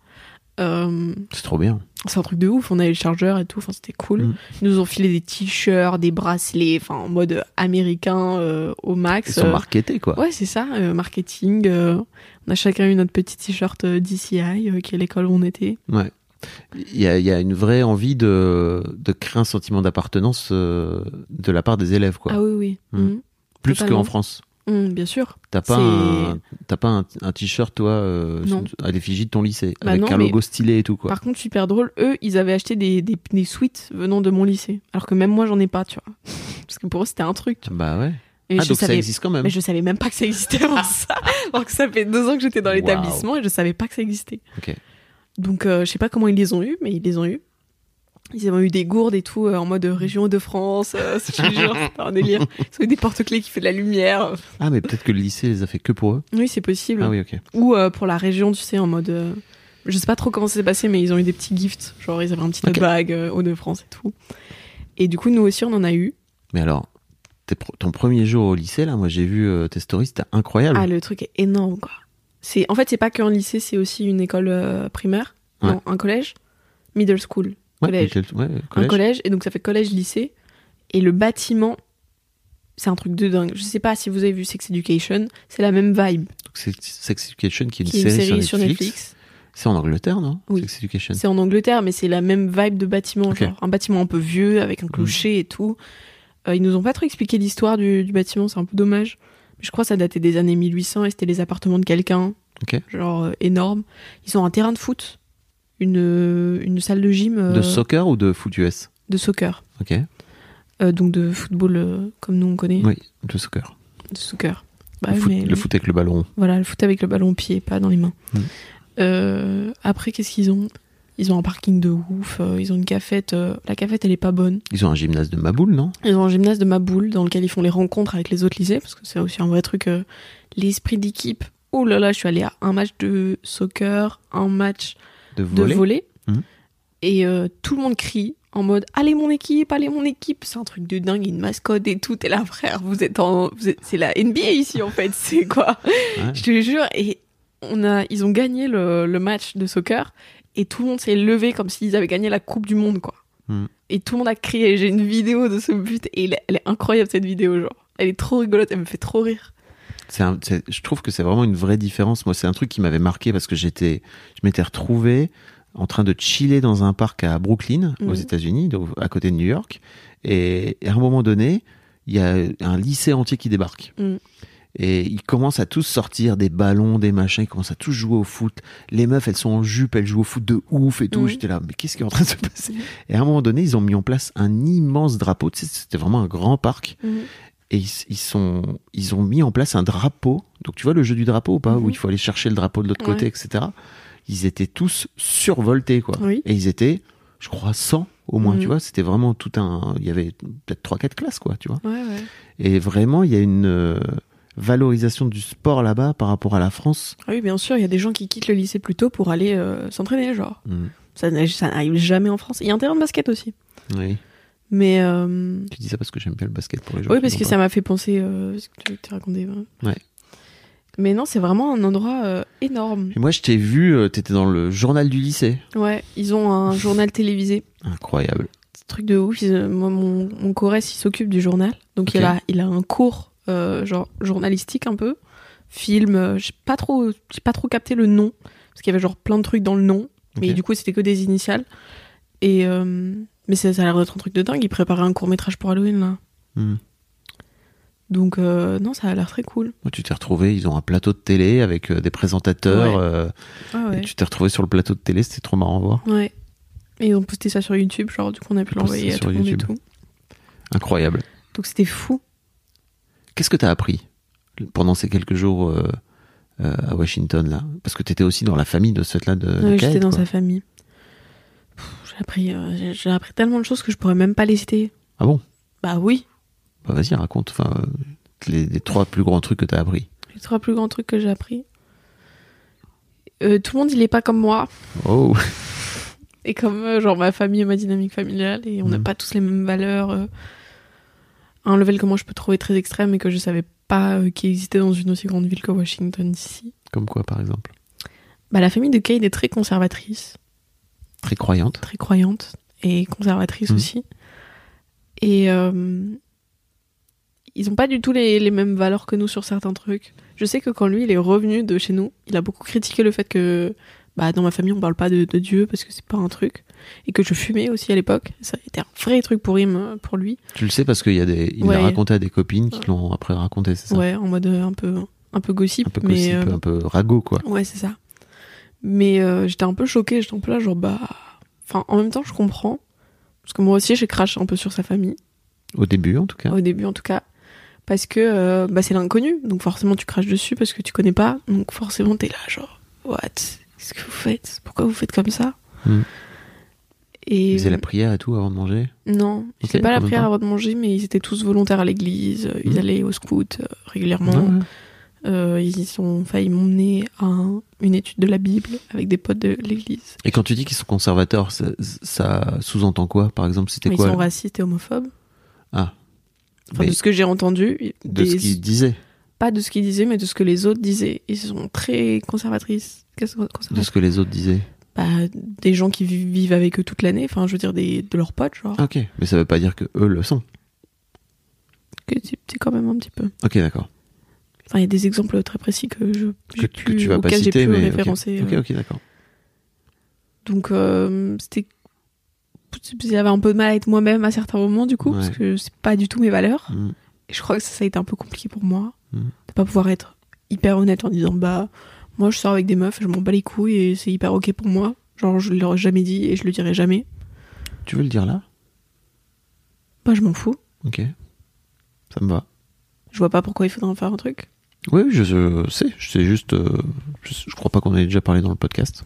Speaker 3: Euh,
Speaker 2: C'est trop bien.
Speaker 3: c'est un truc de ouf, on avait le chargeur et tout, enfin c'était cool.
Speaker 2: Mm.
Speaker 3: Ils nous ont filé des t-shirts, des bracelets, enfin en mode américain euh, au max.
Speaker 2: Ils sont
Speaker 3: Euh,
Speaker 2: marketés, quoi.
Speaker 3: Ouais, c'est ça, euh, marketing. on a chacun eu notre petit t-shirt DCI, qui est l'école où on était.
Speaker 2: Ouais. Il y a, il y a une vraie envie de, de créer un sentiment d'appartenance de la part des élèves, quoi.
Speaker 3: Ah oui, oui.
Speaker 2: Mm.
Speaker 3: Mhm.
Speaker 2: Plus qu'en France.
Speaker 3: Mhm, bien sûr.
Speaker 2: T'as pas, un, t'as pas un, un t-shirt, toi, euh, à l'effigie de ton lycée,
Speaker 3: Bah
Speaker 2: avec
Speaker 3: non,
Speaker 2: un
Speaker 3: mais-
Speaker 2: logo stylé et tout, quoi.
Speaker 3: Par contre, super drôle, eux, ils avaient acheté des, des, des suites venant de mon lycée. Alors que même moi, j'en ai pas, tu vois. Parce que pour eux, c'était un truc. tu vois.
Speaker 2: Bah ouais.
Speaker 3: Et
Speaker 2: ah,
Speaker 3: je
Speaker 2: donc ça existe quand même.
Speaker 3: Mais je savais même pas que ça existait avant ça. Alors que ça fait deux ans que j'étais dans l'établissement et je savais pas que ça existait.
Speaker 2: Ok.
Speaker 3: Donc, euh, je sais pas comment ils les ont eu, mais ils les ont eu. Ils ont eu des gourdes et tout, euh, en mode région de France. Euh, je te jure, c'était un délire. Ils ont eu des porte-clés qui fait de la lumière.
Speaker 2: Ah, mais peut-être que le lycée les a fait que pour eux.
Speaker 3: Oui, c'est possible.
Speaker 2: Ah oui, ok.
Speaker 3: Ou euh, pour la région, tu sais, en mode. euh, je sais pas trop comment ça s'est passé, mais ils ont eu des petits gifts. Genre, ils avaient un petit bag euh, Hauts de France et tout. Et du coup, nous aussi, on en a eu.
Speaker 2: Mais alors, ton premier jour au lycée, là, moi j'ai vu euh, tes stories, c'était incroyable.
Speaker 3: Ah, le truc est énorme, quoi. C'est, en fait, c'est pas qu'un lycée, c'est aussi une école euh, primaire.
Speaker 2: Ouais.
Speaker 3: Non, un collège. Middle school.
Speaker 2: Ouais,
Speaker 3: collège. Un
Speaker 2: collège.
Speaker 3: Et donc, ça fait collège-lycée. Et le bâtiment, c'est un truc de dingue. Je sais pas si vous avez vu Sex Education. C'est la même vibe.
Speaker 2: Donc, C'est Sex Education qui est une,
Speaker 3: qui est
Speaker 2: série,
Speaker 3: une série
Speaker 2: sur Netflix.
Speaker 3: Netflix.
Speaker 2: C'est en Angleterre, non
Speaker 3: Oui.
Speaker 2: Sex Education?
Speaker 3: C'est en Angleterre, mais c'est la même vibe de bâtiment.
Speaker 2: Mm.
Speaker 3: genre un bâtiment un peu vieux avec un clocher et tout. Euh, ils nous ont pas trop expliqué l'histoire du, du bâtiment, c'est un peu dommage. Mais je crois que ça datait des années 1800 et c'était les appartements de quelqu'un, genre euh, énorme. Ils ont un terrain de foot, une, euh, une salle de gym euh,
Speaker 2: De soccer ou de foot US
Speaker 3: de soccer,
Speaker 2: Ok.
Speaker 3: Euh, donc de football euh, comme nous on connaît,
Speaker 2: Oui, de soccer.
Speaker 3: de soccer. Bah
Speaker 2: le, foot,
Speaker 3: mais-
Speaker 2: le foot avec le ballon.
Speaker 3: Voilà, le foot avec le ballon au pied, pas dans les mains.
Speaker 2: Mm.
Speaker 3: Euh, après, qu'est-ce qu'ils ont? Ils ont un parking de ouf, euh, ils ont une cafette. euh, la cafette, elle est pas bonne.
Speaker 2: Ils ont un gymnase de Maboule, non?
Speaker 3: Ils ont un gymnase de Maboule dans lequel ils font les rencontres avec les autres lycées, parce que c'est aussi un vrai truc. euh, L'esprit d'équipe. Oh là là, je suis allée à un match de soccer, un match
Speaker 2: De volley. Mhm.
Speaker 3: Et euh, tout le monde crie en mode Allez mon équipe, allez mon équipe. C'est un truc de dingue, une mascotte et tout. Et là, frère, vous êtes en. C'est la NBA ici en fait, c'est quoi?
Speaker 2: Ouais.
Speaker 3: Je te le jure. Et on a, ils ont gagné le, le match de soccer et tout le monde s'est levé comme s'ils avaient gagné la Coupe du Monde, quoi.
Speaker 2: Mhm.
Speaker 3: Et tout le monde a crié. J'ai une vidéo de ce but et elle est incroyable cette vidéo, genre. Elle est trop rigolote, elle me fait trop rire.
Speaker 2: Un- je trouve que c'est vraiment une vraie différence. Moi, c'est un truc qui m'avait marqué parce que j'étais, je m'étais retrouvé en train de chiller dans un parc à Brooklyn, aux
Speaker 3: Mhm.
Speaker 2: États-Unis, donc à côté de New York. Et, et à un moment donné, il y a un lycée entier qui débarque.
Speaker 3: Mhm.
Speaker 2: Et ils commencent à tous sortir des ballons, des machins, ils commencent à tous jouer au foot. Les meufs, elles sont en jupe, elles jouent au foot de ouf et tout.
Speaker 3: Mhm.
Speaker 2: J'étais là, mais qu'est-ce qui est en train de se passer Et à un moment donné, ils ont mis en place un immense drapeau. Tu sais, C'était vraiment un grand parc et ils, ils sont ils ont mis en place un drapeau donc tu vois le jeu du drapeau ou pas
Speaker 3: Mhm.
Speaker 2: où il faut aller chercher le drapeau de l'autre
Speaker 3: Ouais.
Speaker 2: côté etc ils étaient tous survoltés quoi
Speaker 3: Oui.
Speaker 2: et ils étaient je crois 100 au moins
Speaker 3: Mhm.
Speaker 2: tu vois c'était vraiment tout un il y avait peut-être trois quatre classes quoi tu vois
Speaker 3: Ouais, ouais.
Speaker 2: et vraiment il y a une euh, valorisation du sport là-bas par rapport à la France
Speaker 3: Ah oui, bien sûr, il y a des gens qui quittent le lycée plus tôt pour aller euh, s'entraîner, genre.
Speaker 2: Mhm.
Speaker 3: N'a- ça n'arrive jamais en France. Il y a un terrain de basket aussi.
Speaker 2: oui
Speaker 3: Mais euh,
Speaker 2: tu dis ça parce que j'aime bien le basket pour les gens
Speaker 3: oui, parce que ça m'a fait penser euh, ce que tu raconté. ouais. Mais non, c'est vraiment un endroit euh, énorme.
Speaker 2: et moi je t'ai vu euh, t'étais dans le journal du lycée
Speaker 3: Ouais, ils ont un journal télévisé.
Speaker 2: incroyable
Speaker 3: C'est un truc de ouf. Ils, moi, mon, mon il s'occupe du journal. Donc il, a, il a un cours genre journalistique un peu. Film, j'ai pas trop, j'ai pas trop capté le nom. Parce qu'il y avait genre plein de trucs dans le nom. Mais du coup, c'était que des initiales. Et mais ça, ça a l'air d'être un truc de dingue. Il préparait un court métrage pour Halloween là.
Speaker 2: Mhm.
Speaker 3: Donc, euh, non, ça a l'air très cool.
Speaker 2: Tu t'es retrouvé, ils ont un plateau de télé avec euh, des présentateurs.
Speaker 3: Ouais.
Speaker 2: euh,
Speaker 3: Ah
Speaker 2: et tu t'es retrouvé sur le plateau de télé, c'était trop marrant à voir.
Speaker 3: Ouais. Et ils ont posté ça sur YouTube, genre, du coup, on a pu l'envoyer à
Speaker 2: sur
Speaker 3: tout le monde et tout.
Speaker 2: Incroyable.
Speaker 3: Donc, c'était fou.
Speaker 2: Qu'est-ce que tu as appris pendant ces quelques jours à Washington là? Parce que tu étais aussi dans la famille de cette là de,
Speaker 3: J'étais dans
Speaker 2: quoi.
Speaker 3: sa famille. Pff, J'ai appris, euh, j'ai- appris tellement de choses que je pourrais même pas les citer.
Speaker 2: Ah bon?
Speaker 3: Bah oui.
Speaker 2: Bah vas-y, raconte. Enfin, euh, les, les trois plus grands trucs que tu as appris.
Speaker 3: Les trois plus grands trucs que j'ai appris. Euh, tout le monde, il est pas comme moi.
Speaker 2: Oh,
Speaker 3: Et comme, genre, ma famille et ma dynamique familiale. Et on n'a
Speaker 2: Mhm.
Speaker 3: pas tous les mêmes valeurs. un level que moi, je peux trouver très extrême et que je savais pas qui existait dans une aussi grande ville que Washington, d'ici.
Speaker 2: comme quoi par exemple?
Speaker 3: Bah, la famille de Cade est très conservatrice.
Speaker 2: Très croyante.
Speaker 3: très croyante et conservatrice
Speaker 2: Mhm.
Speaker 3: aussi. Et euh, ils ont pas du tout les, les mêmes valeurs que nous sur certains trucs. Je sais que quand lui il est revenu de chez nous, il a beaucoup critiqué le fait que bah, dans ma famille on parle pas de, de Dieu parce que c'est pas un truc. Et que je fumais aussi à l'époque. Ça a été un vrai truc pour, him, pour lui.
Speaker 2: Tu le sais parce qu'il y a des, il
Speaker 3: Ouais.
Speaker 2: l'a raconté à des copines qui l'ont après raconté, c'est ça?
Speaker 3: Ouais, en mode euh, un peu, un peu gossip.
Speaker 2: Un peu
Speaker 3: mais,
Speaker 2: gossip,
Speaker 3: euh,
Speaker 2: un peu ragot quoi.
Speaker 3: Ouais, c'est ça. Mais euh, j'étais un peu choquée, j'étais un peu là, genre, bah. Enfin, en même temps, je comprends. Parce que moi aussi, j'ai craché un peu sur sa famille,
Speaker 2: Au début en tout cas.
Speaker 3: au début en tout cas. Parce que euh, bah, c'est l'inconnu, donc forcément, tu craches dessus parce que tu connais pas. Donc forcément, t'es là, genre, what? Qu'est-ce que vous faites? Pourquoi vous faites comme ça?
Speaker 2: Hmm.
Speaker 3: Et.
Speaker 2: Ils faisaient la prière et tout avant de manger?
Speaker 3: Non, ils faisaient pas la prière avant de manger, mais ils étaient tous volontaires à l'église, euh, ils
Speaker 2: Hmm.
Speaker 3: allaient au scout euh, régulièrement. Euh, ils ont failli m'emmener à un- une étude de la Bible avec des potes de l'église.
Speaker 2: Et quand tu dis qu'ils sont conservateurs, ça, ça sous-entend quoi? Par exemple, c'était
Speaker 3: Ils
Speaker 2: quoi
Speaker 3: sont racistes et homophobes.
Speaker 2: Ah.
Speaker 3: Enfin, de ce que j'ai entendu,
Speaker 2: de
Speaker 3: des-
Speaker 2: ce qu'ils disaient,
Speaker 3: pas de ce qu'ils disaient, mais de ce que les autres disaient. Ils sont très conservatrices. Que
Speaker 2: de
Speaker 3: conservatrices
Speaker 2: ce que les autres disaient.
Speaker 3: Bah, Des gens qui vi- vivent avec eux toute l'année, enfin, je veux dire, des, de leurs potes, genre.
Speaker 2: Ok, mais ça veut pas dire que eux le sont.
Speaker 3: Que tu tu- quand même un petit peu.
Speaker 2: Ok, d'accord.
Speaker 3: Enfin, il y a des exemples très précis que je
Speaker 2: Que, que
Speaker 3: pu,
Speaker 2: tu vas pas
Speaker 3: auxquels j'ai
Speaker 2: citer,
Speaker 3: pu
Speaker 2: mais
Speaker 3: référencer.
Speaker 2: Ok,
Speaker 3: euh.
Speaker 2: ok, d'accord.
Speaker 3: Donc, euh, c'était. J'avais un peu de mal à être moi-même à certains moments, du coup,
Speaker 2: Ouais.
Speaker 3: parce que c'est pas du tout mes valeurs.
Speaker 2: Mm.
Speaker 3: Et je crois que ça, ça a été un peu compliqué pour moi.
Speaker 2: Mm.
Speaker 3: De pas pouvoir être hyper honnête en disant, bah, moi, je sors avec des meufs, je m'en bats les couilles et c'est hyper ok pour moi. Genre, je l'aurais jamais dit et je le dirai jamais.
Speaker 2: Tu veux le dire là?
Speaker 3: Bah, je m'en fous.
Speaker 2: Ok. Ça me va.
Speaker 3: Je vois pas pourquoi il faudrait en faire un truc.
Speaker 2: Oui, je, je sais. Je sais juste. euh, je, je crois pas qu'on ait déjà parlé dans le podcast.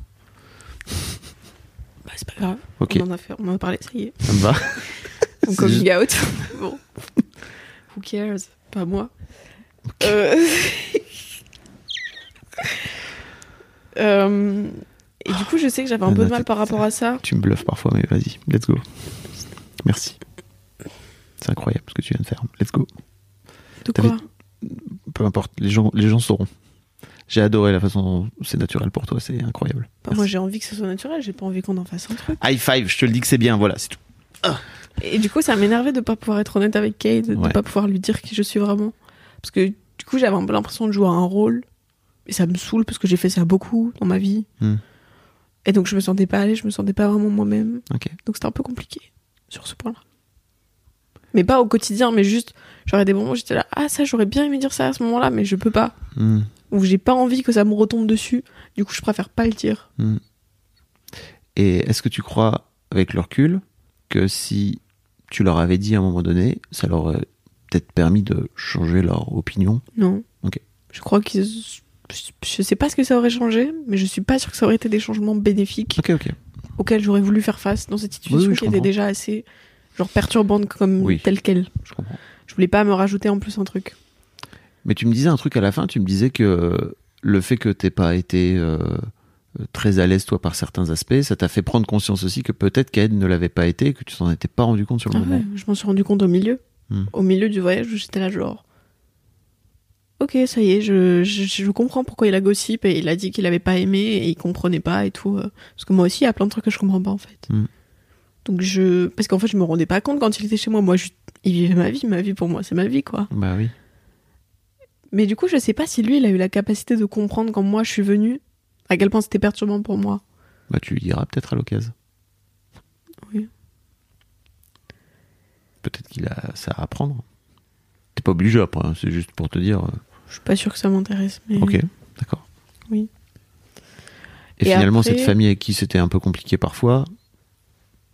Speaker 3: Bah, c'est pas grave.
Speaker 2: Ok,
Speaker 3: On en a fait, on en a parlé, ça y est.
Speaker 2: ça me va.
Speaker 3: Mon
Speaker 2: C'est
Speaker 3: coming out. bon. Who cares? Pas moi. Euh... Euh, Et du coup, je sais que j'avais un peu de mal par rapport à ça.
Speaker 2: Tu me bluffes parfois, mais vas-y, let's go. Merci. C'est incroyable ce que tu viens de faire. Let's go.
Speaker 3: De quoi
Speaker 2: Peu importe, les gens, les gens sauront. J'ai adoré la façon dont c'est naturel pour toi, c'est incroyable.
Speaker 3: Bah, Moi, j'ai envie que ce soit naturel, j'ai pas envie qu'on en fasse un truc.
Speaker 2: High five, je te le dis que c'est bien, voilà, c'est tout.
Speaker 3: Et du coup, ça m'énervait de pas pouvoir être honnête avec Kate, de
Speaker 2: Ouais.
Speaker 3: pas pouvoir lui dire qui je suis vraiment. Parce que du coup, j'avais un peu l'impression de jouer un rôle. Et ça me saoule parce que j'ai fait ça beaucoup dans ma vie.
Speaker 2: Hmm.
Speaker 3: Et donc, je me sentais pas allée, je me sentais pas vraiment moi-même. Donc, c'était un peu compliqué sur ce point-là. Mais pas au quotidien, mais juste, j'aurais des moments où j'étais là, ah, ça, j'aurais bien aimé dire ça à ce moment-là, mais je peux pas.
Speaker 2: Hmm.
Speaker 3: Ou j'ai pas envie que ça me retombe dessus. Du coup, je préfère pas le dire.
Speaker 2: Et est-ce que tu crois, avec le recul, que si tu leur avais dit à un moment donné, ça leur aurait peut-être permis de changer leur opinion?
Speaker 3: Non.
Speaker 2: Ok.
Speaker 3: Je crois qu'ils. Je sais pas ce que ça aurait changé, mais je suis pas sûre que ça aurait été des changements bénéfiques
Speaker 2: Ok, ok.
Speaker 3: auxquels j'aurais voulu faire face dans cette situation
Speaker 2: Oui,
Speaker 3: qui était déjà assez genre perturbante comme
Speaker 2: Oui.
Speaker 3: telle quelle.
Speaker 2: Je comprends.
Speaker 3: Je voulais pas me rajouter en plus un truc.
Speaker 2: Mais tu me disais un truc à la fin, tu me disais que le fait que t'aies pas été euh, très à l'aise toi par certains aspects, ça t'a fait prendre conscience aussi que peut-être qu'Ed ne l'avait pas été, et que tu t'en étais pas rendu compte sur le
Speaker 3: Ah
Speaker 2: moment.
Speaker 3: ouais, je m'en suis rendu compte au milieu.
Speaker 2: Hmm.
Speaker 3: Au milieu du voyage où j'étais là genre. Ok, ça y est, je, je, je comprends pourquoi il a gossip et il a dit qu'il avait pas aimé et il comprenait pas et tout. euh, Parce que moi aussi, il y a plein de trucs que je comprends pas en fait.
Speaker 2: Hmm.
Speaker 3: Donc je. Parce qu'en fait, je me rendais pas compte quand il était chez moi. Moi, je... il vivait ma vie. Ma vie pour moi, c'est ma vie quoi.
Speaker 2: Bah oui.
Speaker 3: Mais du coup, je sais pas si lui, il a eu la capacité de comprendre quand moi je suis venue, à quel point c'était perturbant pour moi.
Speaker 2: Bah tu lui diras peut-être à l'occasion.
Speaker 3: Oui.
Speaker 2: Peut-être qu'il a ça à apprendre. T'es pas obligé après, hein, c'est juste pour te dire. euh,
Speaker 3: Je suis pas sûre que ça m'intéresse. Mais...
Speaker 2: Ok, d'accord.
Speaker 3: Oui.
Speaker 2: Et,
Speaker 3: Et
Speaker 2: finalement,
Speaker 3: après-
Speaker 2: cette famille avec qui c'était un peu compliqué parfois,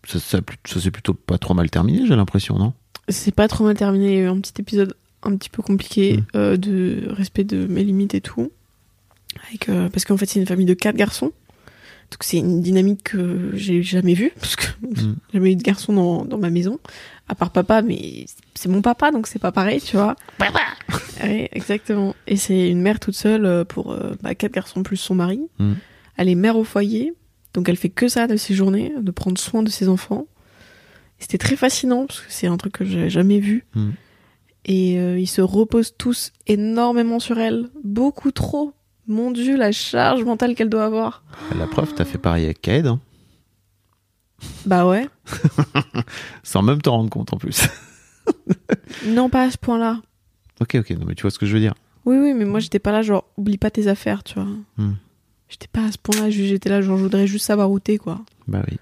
Speaker 2: ça, ça, ça s'est plutôt pas trop mal terminé, j'ai l'impression, non?
Speaker 3: C'est pas trop mal terminé. Il y a eu un petit épisode un petit peu compliqué
Speaker 2: Mm.
Speaker 3: euh, de respect de mes limites et tout. Avec, euh, parce qu'en fait, c'est une famille de quatre garçons. Donc, c'est une dynamique que j'ai jamais vue. Parce que
Speaker 2: Mm.
Speaker 3: j'ai jamais eu de garçon dans, dans ma maison. À part papa, mais c'est mon papa, donc c'est pas pareil, tu vois. Oui, exactement. Et c'est une mère toute seule euh, pour euh, bah, quatre garçons plus son mari.
Speaker 2: Mm.
Speaker 3: Elle est mère au foyer. Donc, elle fait que ça de ses journées, de prendre soin de ses enfants. C'était très fascinant parce que c'est un truc que j'avais jamais vu.
Speaker 2: Mm.
Speaker 3: Et euh, ils se reposent tous énormément sur elle, beaucoup trop. Mon Dieu, la charge mentale qu'elle doit avoir.
Speaker 2: La preuve, t'as fait pareil avec Kaed, hein,
Speaker 3: Bah ouais.
Speaker 2: sans même t'en rendre compte en plus.
Speaker 3: Non, pas à ce point-là.
Speaker 2: ok, ok, non mais tu vois ce que je veux dire.
Speaker 3: Oui, oui, mais moi j'étais pas là, genre, oublie pas tes affaires, tu vois.
Speaker 2: Mm.
Speaker 3: J'étais pas à ce point-là, j'étais là, genre, je voudrais juste savoir où t'es, quoi.
Speaker 2: Bah oui.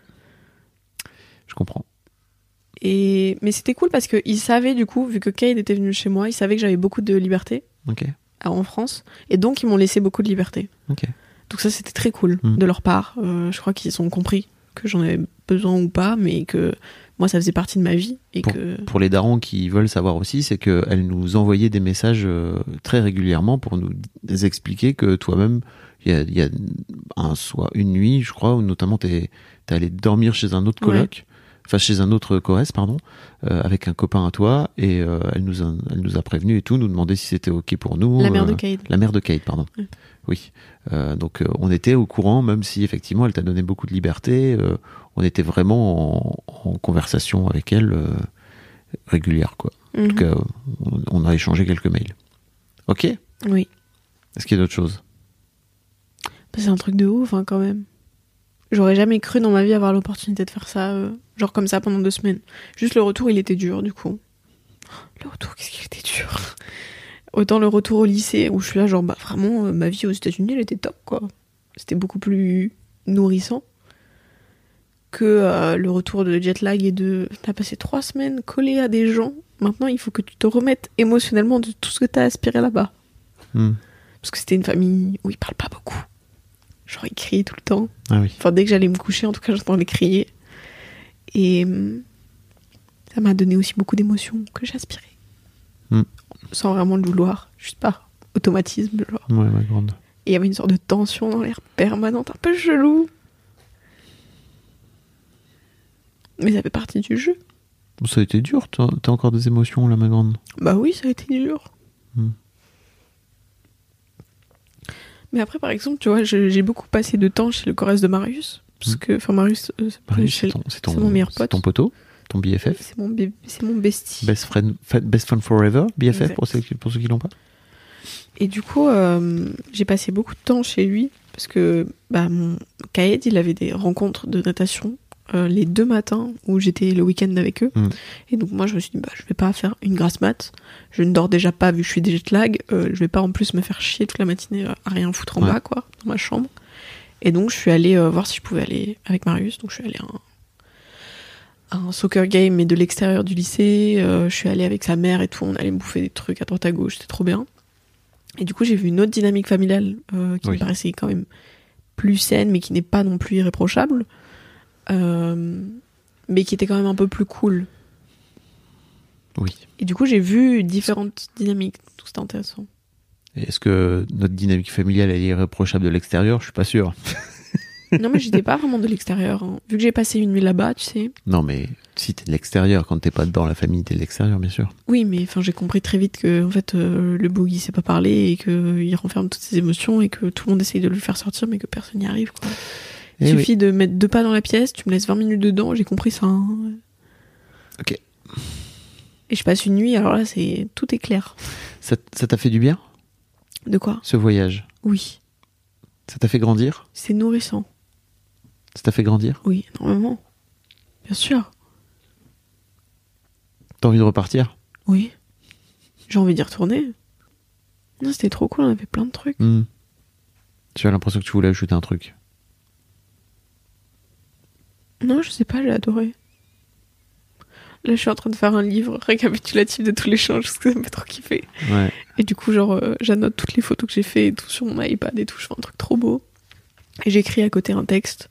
Speaker 2: Je comprends.
Speaker 3: Et... Mais c'était cool parce qu'ils savaient, du coup, vu que Kate était venu chez moi, ils savaient que j'avais beaucoup de liberté
Speaker 2: Ok,
Speaker 3: en France. Et donc, ils m'ont laissé beaucoup de liberté.
Speaker 2: ok.
Speaker 3: Donc ça, c'était très cool
Speaker 2: Mm.
Speaker 3: de leur part. Euh, je crois qu'ils ont compris que j'en avais besoin ou pas, mais que moi, ça faisait partie de ma vie. Et que...
Speaker 2: Pour les darons qui veulent savoir aussi, c'est qu'elle nous envoyait des messages euh, très régulièrement pour nous expliquer que toi-même, il y a, il y a un soir, une nuit, je crois, où notamment t'es es allé dormir chez un autre coloc, enfin chez un autre corresse, pardon, euh, avec un copain à toi, et euh, elle, nous a, elle nous a prévenu et tout, nous demandait si c'était ok pour nous.
Speaker 3: La mère
Speaker 2: euh,
Speaker 3: de Kate.
Speaker 2: La mère de Kate, pardon. Oui. Donc on était au courant, même si effectivement elle t'a donné beaucoup de liberté, on était vraiment en, en conversation avec elle régulière, quoi. En
Speaker 3: Mhm.
Speaker 2: tout cas, on, on a échangé quelques mails. Ok? Est-ce
Speaker 3: Oui.
Speaker 2: qu'il y a d'autres choses?
Speaker 3: C'est un truc de ouf, hein, quand même. J'aurais jamais cru dans ma vie avoir l'opportunité de faire ça, euh, genre comme ça pendant deux semaines. Juste le retour, il était dur, du coup. Le retour, qu'est-ce qu'il était dur? Autant le retour au lycée, où je suis là, genre, bah vraiment, euh, ma vie aux États-Unis, elle était top, quoi. C'était beaucoup plus nourrissant que euh, le retour de jet lag et de. T'as passé trois semaines collé à des gens. Maintenant, il faut que tu te remettes émotionnellement de tout ce que t'as aspiré là-bas.
Speaker 2: Hmm.
Speaker 3: Parce que c'était une famille où ils parlent pas beaucoup. Genre, ils crient tout le temps.
Speaker 2: Ah oui.
Speaker 3: Enfin, dès que j'allais me coucher, en tout cas, j'entendais crier. Et hum, ça m'a donné aussi beaucoup d'émotions que j'aspirais.
Speaker 2: Hmm.
Speaker 3: Sans vraiment le vouloir, juste par automatisme, genre.
Speaker 2: Ouais, ma grande.
Speaker 3: Et il y avait une sorte de tension dans l'air permanente, un peu chelou. Mais ça fait partie du jeu.
Speaker 2: Ça a été dur, t'as encore des émotions là, ma grande?
Speaker 3: Bah oui, ça a été dur.
Speaker 2: Hmm.
Speaker 3: Mais après, par exemple, tu vois, je- j'ai beaucoup passé de temps chez le chorus de Marius. Parce que, enfin, Marius, euh, c'est
Speaker 2: Marius,
Speaker 3: chez-
Speaker 2: c'est ton,
Speaker 3: mon meilleur pote.
Speaker 2: ton poteau, ton BFF.
Speaker 3: c'est mon, mon bestie.
Speaker 2: Best friend, fa- best friend forever, BFF
Speaker 3: Exact.
Speaker 2: pour ceux, qui- pour ceux qui l'ont pas.
Speaker 3: Et du coup, euh, j'ai passé beaucoup de temps chez lui parce que bah, mon Kaed, il avait des rencontres de natation euh, les deux matins où j'étais le week-end avec eux.
Speaker 2: Mm.
Speaker 3: Et donc moi, je me suis dit, bah, je vais pas faire une grasse mat. Je ne dors déjà pas vu que je suis des jet lag. Euh, je vais pas en plus me faire chier toute la matinée à rien foutre en
Speaker 2: Ouais.
Speaker 3: bas, quoi, dans ma chambre. Et donc, je suis allée euh, voir si je pouvais aller avec Marius. Donc, je suis allée à un, à un soccer game, mais de l'extérieur du lycée. Euh, je suis allée avec sa mère et tout. On allait bouffer des trucs à droite à gauche. C'était trop bien. Et du coup, j'ai vu une autre dynamique familiale qui
Speaker 2: Oui.
Speaker 3: me paraissait quand même plus saine, mais qui n'est pas non plus irréprochable. Euh, mais qui était quand même un peu plus cool.
Speaker 2: Oui.
Speaker 3: Et du coup, j'ai vu différentes dynamiques. Donc, c'était intéressant.
Speaker 2: Est-ce que notre dynamique familiale elle est irréprochable de l'extérieur? Je suis pas sûr.
Speaker 3: non, mais j'étais pas vraiment de l'extérieur. hein. Vu que j'ai passé une nuit là-bas, tu sais.
Speaker 2: Non, mais si t'es de l'extérieur, quand t'es pas dans la famille, t'es de l'extérieur, bien sûr.
Speaker 3: Oui, mais enfin, j'ai compris très vite que en fait, euh, le boogie sait pas parler et qu'il renferme toutes ses émotions et que tout le monde essaye de le faire sortir, mais que personne n'y arrive. Quoi. Il
Speaker 2: Eh oui.
Speaker 3: suffit de mettre deux pas dans la pièce, tu me laisses 20 minutes dedans, j'ai compris ça. hein.
Speaker 2: Ok.
Speaker 3: Et je passe une nuit, alors là, c'est tout est clair.
Speaker 2: Ça t'a fait du bien,
Speaker 3: De quoi?
Speaker 2: Ce voyage?
Speaker 3: Oui,
Speaker 2: Ça t'a fait grandir?
Speaker 3: C'est nourrissant.
Speaker 2: Ça t'a fait grandir?
Speaker 3: Oui, énormément. Bien sûr.
Speaker 2: T'as envie de repartir?
Speaker 3: Oui. J'ai envie d'y retourner. Non, c'était trop cool, on avait plein de trucs.
Speaker 2: Hmm. Tu as l'impression que tu voulais ajouter un truc.
Speaker 3: Non, je sais pas, j'ai adoré. Là, je suis en train de faire un livre récapitulatif de tous les changes parce que ça me fait trop kiffer.
Speaker 2: Ouais.
Speaker 3: Et du coup, genre, euh, j'annote toutes les photos que j'ai fait et tout sur mon iPad et tout. Je fais un truc trop beau. Et j'écris à côté un texte.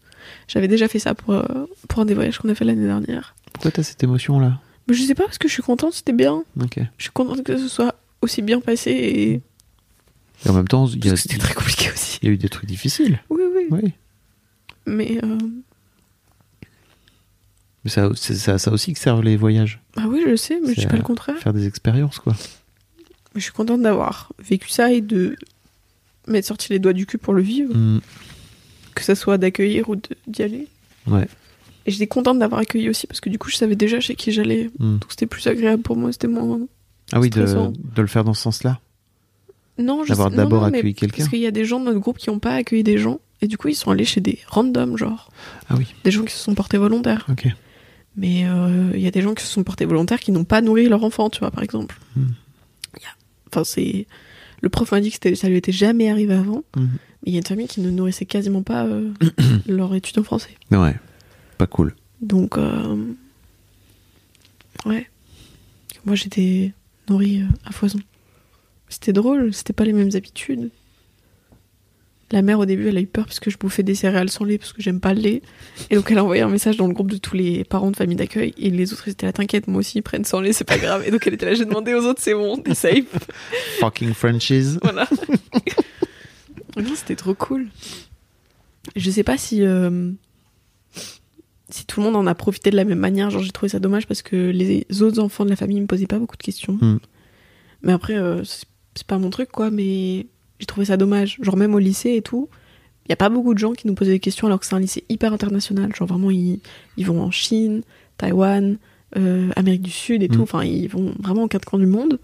Speaker 3: J'avais déjà fait ça pour, euh, pour un des voyages qu'on a fait l'année dernière.
Speaker 2: Pourquoi t'as cette émotion-là?
Speaker 3: Mais je sais pas parce que je suis contente, c'était bien. Je suis contente que ce soit aussi bien passé et.
Speaker 2: Et en même temps, il y, a,
Speaker 3: c'était très compliqué aussi.
Speaker 2: il y a eu des trucs difficiles.
Speaker 3: Oui, oui.
Speaker 2: Oui.
Speaker 3: Mais. euh,
Speaker 2: Mais ça, c'est à ça aussi que servent les voyages.
Speaker 3: Ah oui, je sais, mais je dis pas le contraire.
Speaker 2: Faire des expériences, quoi.
Speaker 3: Je suis contente d'avoir vécu ça et de m'être sorti les doigts du cul pour le vivre.
Speaker 2: Mm.
Speaker 3: Que ça soit d'accueillir ou d'y aller.
Speaker 2: Ouais.
Speaker 3: Et j'étais contente d'avoir accueilli aussi parce que du coup, je savais déjà chez qui j'allais.
Speaker 2: Mm.
Speaker 3: Donc c'était plus agréable pour moi, c'était moins.
Speaker 2: Ah oui, de, le faire dans ce sens-là.
Speaker 3: Non, je
Speaker 2: D'avoir d'abord accueilli quelqu'un.
Speaker 3: Parce qu'il y a des gens de notre groupe qui n'ont pas accueilli des gens. Et du coup, ils sont allés chez des randoms, genre.
Speaker 2: Ah oui,
Speaker 3: Des gens qui se sont portés volontaires.
Speaker 2: ok.
Speaker 3: Mais euh, il y a des gens qui se sont portés volontaires qui n'ont pas nourri leur enfant, tu vois, par exemple.
Speaker 2: Hmm.
Speaker 3: Enfin, c'est. Le prof m'a dit que ça lui était jamais arrivé avant.
Speaker 2: Mhm.
Speaker 3: Mais il y a une famille qui ne nourrissait quasiment pas euh, leur étudiant français.
Speaker 2: Ouais, pas cool.
Speaker 3: Donc, euh, ouais. Moi, j'étais nourrie euh, à foison. C'était drôle, c'était pas les mêmes habitudes. La mère, au début, elle a eu peur parce que je bouffais des céréales sans lait parce que j'aime pas le lait. Et donc, elle a envoyé un message dans le groupe de tous les parents de famille d'accueil. Et les autres, ils étaient là, t'inquiète, moi aussi, ils prennent sans lait, c'est pas grave. Et donc, elle était là, j'ai demandé aux autres, c'est bon, t'es safe.
Speaker 2: Fucking Frenchies.
Speaker 3: Voilà. c'était trop cool. Je sais pas si euh, si tout le monde en a profité de la même manière. Genre, j'ai trouvé ça dommage parce que les autres enfants de la famille me posaient pas beaucoup de questions.
Speaker 2: Mm.
Speaker 3: Mais après, euh, c'est pas mon truc, quoi. Mais j'ai trouvé ça dommage. Genre, même au lycée et tout, il y a pas beaucoup de gens qui nous posaient des questions alors que c'est un lycée hyper international. Genre, vraiment, ils, ils vont en Chine, Taïwan, euh, Amérique du Sud et
Speaker 2: Mm.
Speaker 3: tout. Enfin, ils vont vraiment aux quatre coins du monde.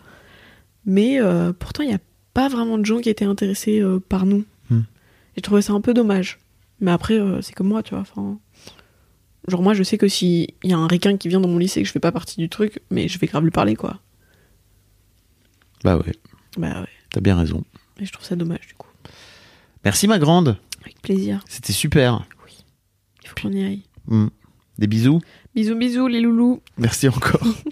Speaker 3: Mais euh, pourtant, il y a pas vraiment de gens qui étaient intéressés euh, par nous.
Speaker 2: Hmm.
Speaker 3: J'ai trouvé ça un peu dommage. Mais après, c'est comme moi, tu vois. Enfin, genre moi, je sais que si il y a un requin qui vient dans mon lycée et que je fais pas partie du truc, mais je vais grave lui parler, quoi.
Speaker 2: Bah ouais,
Speaker 3: Bah ouais.
Speaker 2: t'as bien raison.
Speaker 3: Et je trouve ça dommage, du coup.
Speaker 2: Merci ma grande,
Speaker 3: Avec plaisir.
Speaker 2: c'était super.
Speaker 3: Il faut qu'on y aille.
Speaker 2: Mm. Des bisous.
Speaker 3: Bisous, bisous, les loulous.
Speaker 2: Merci encore.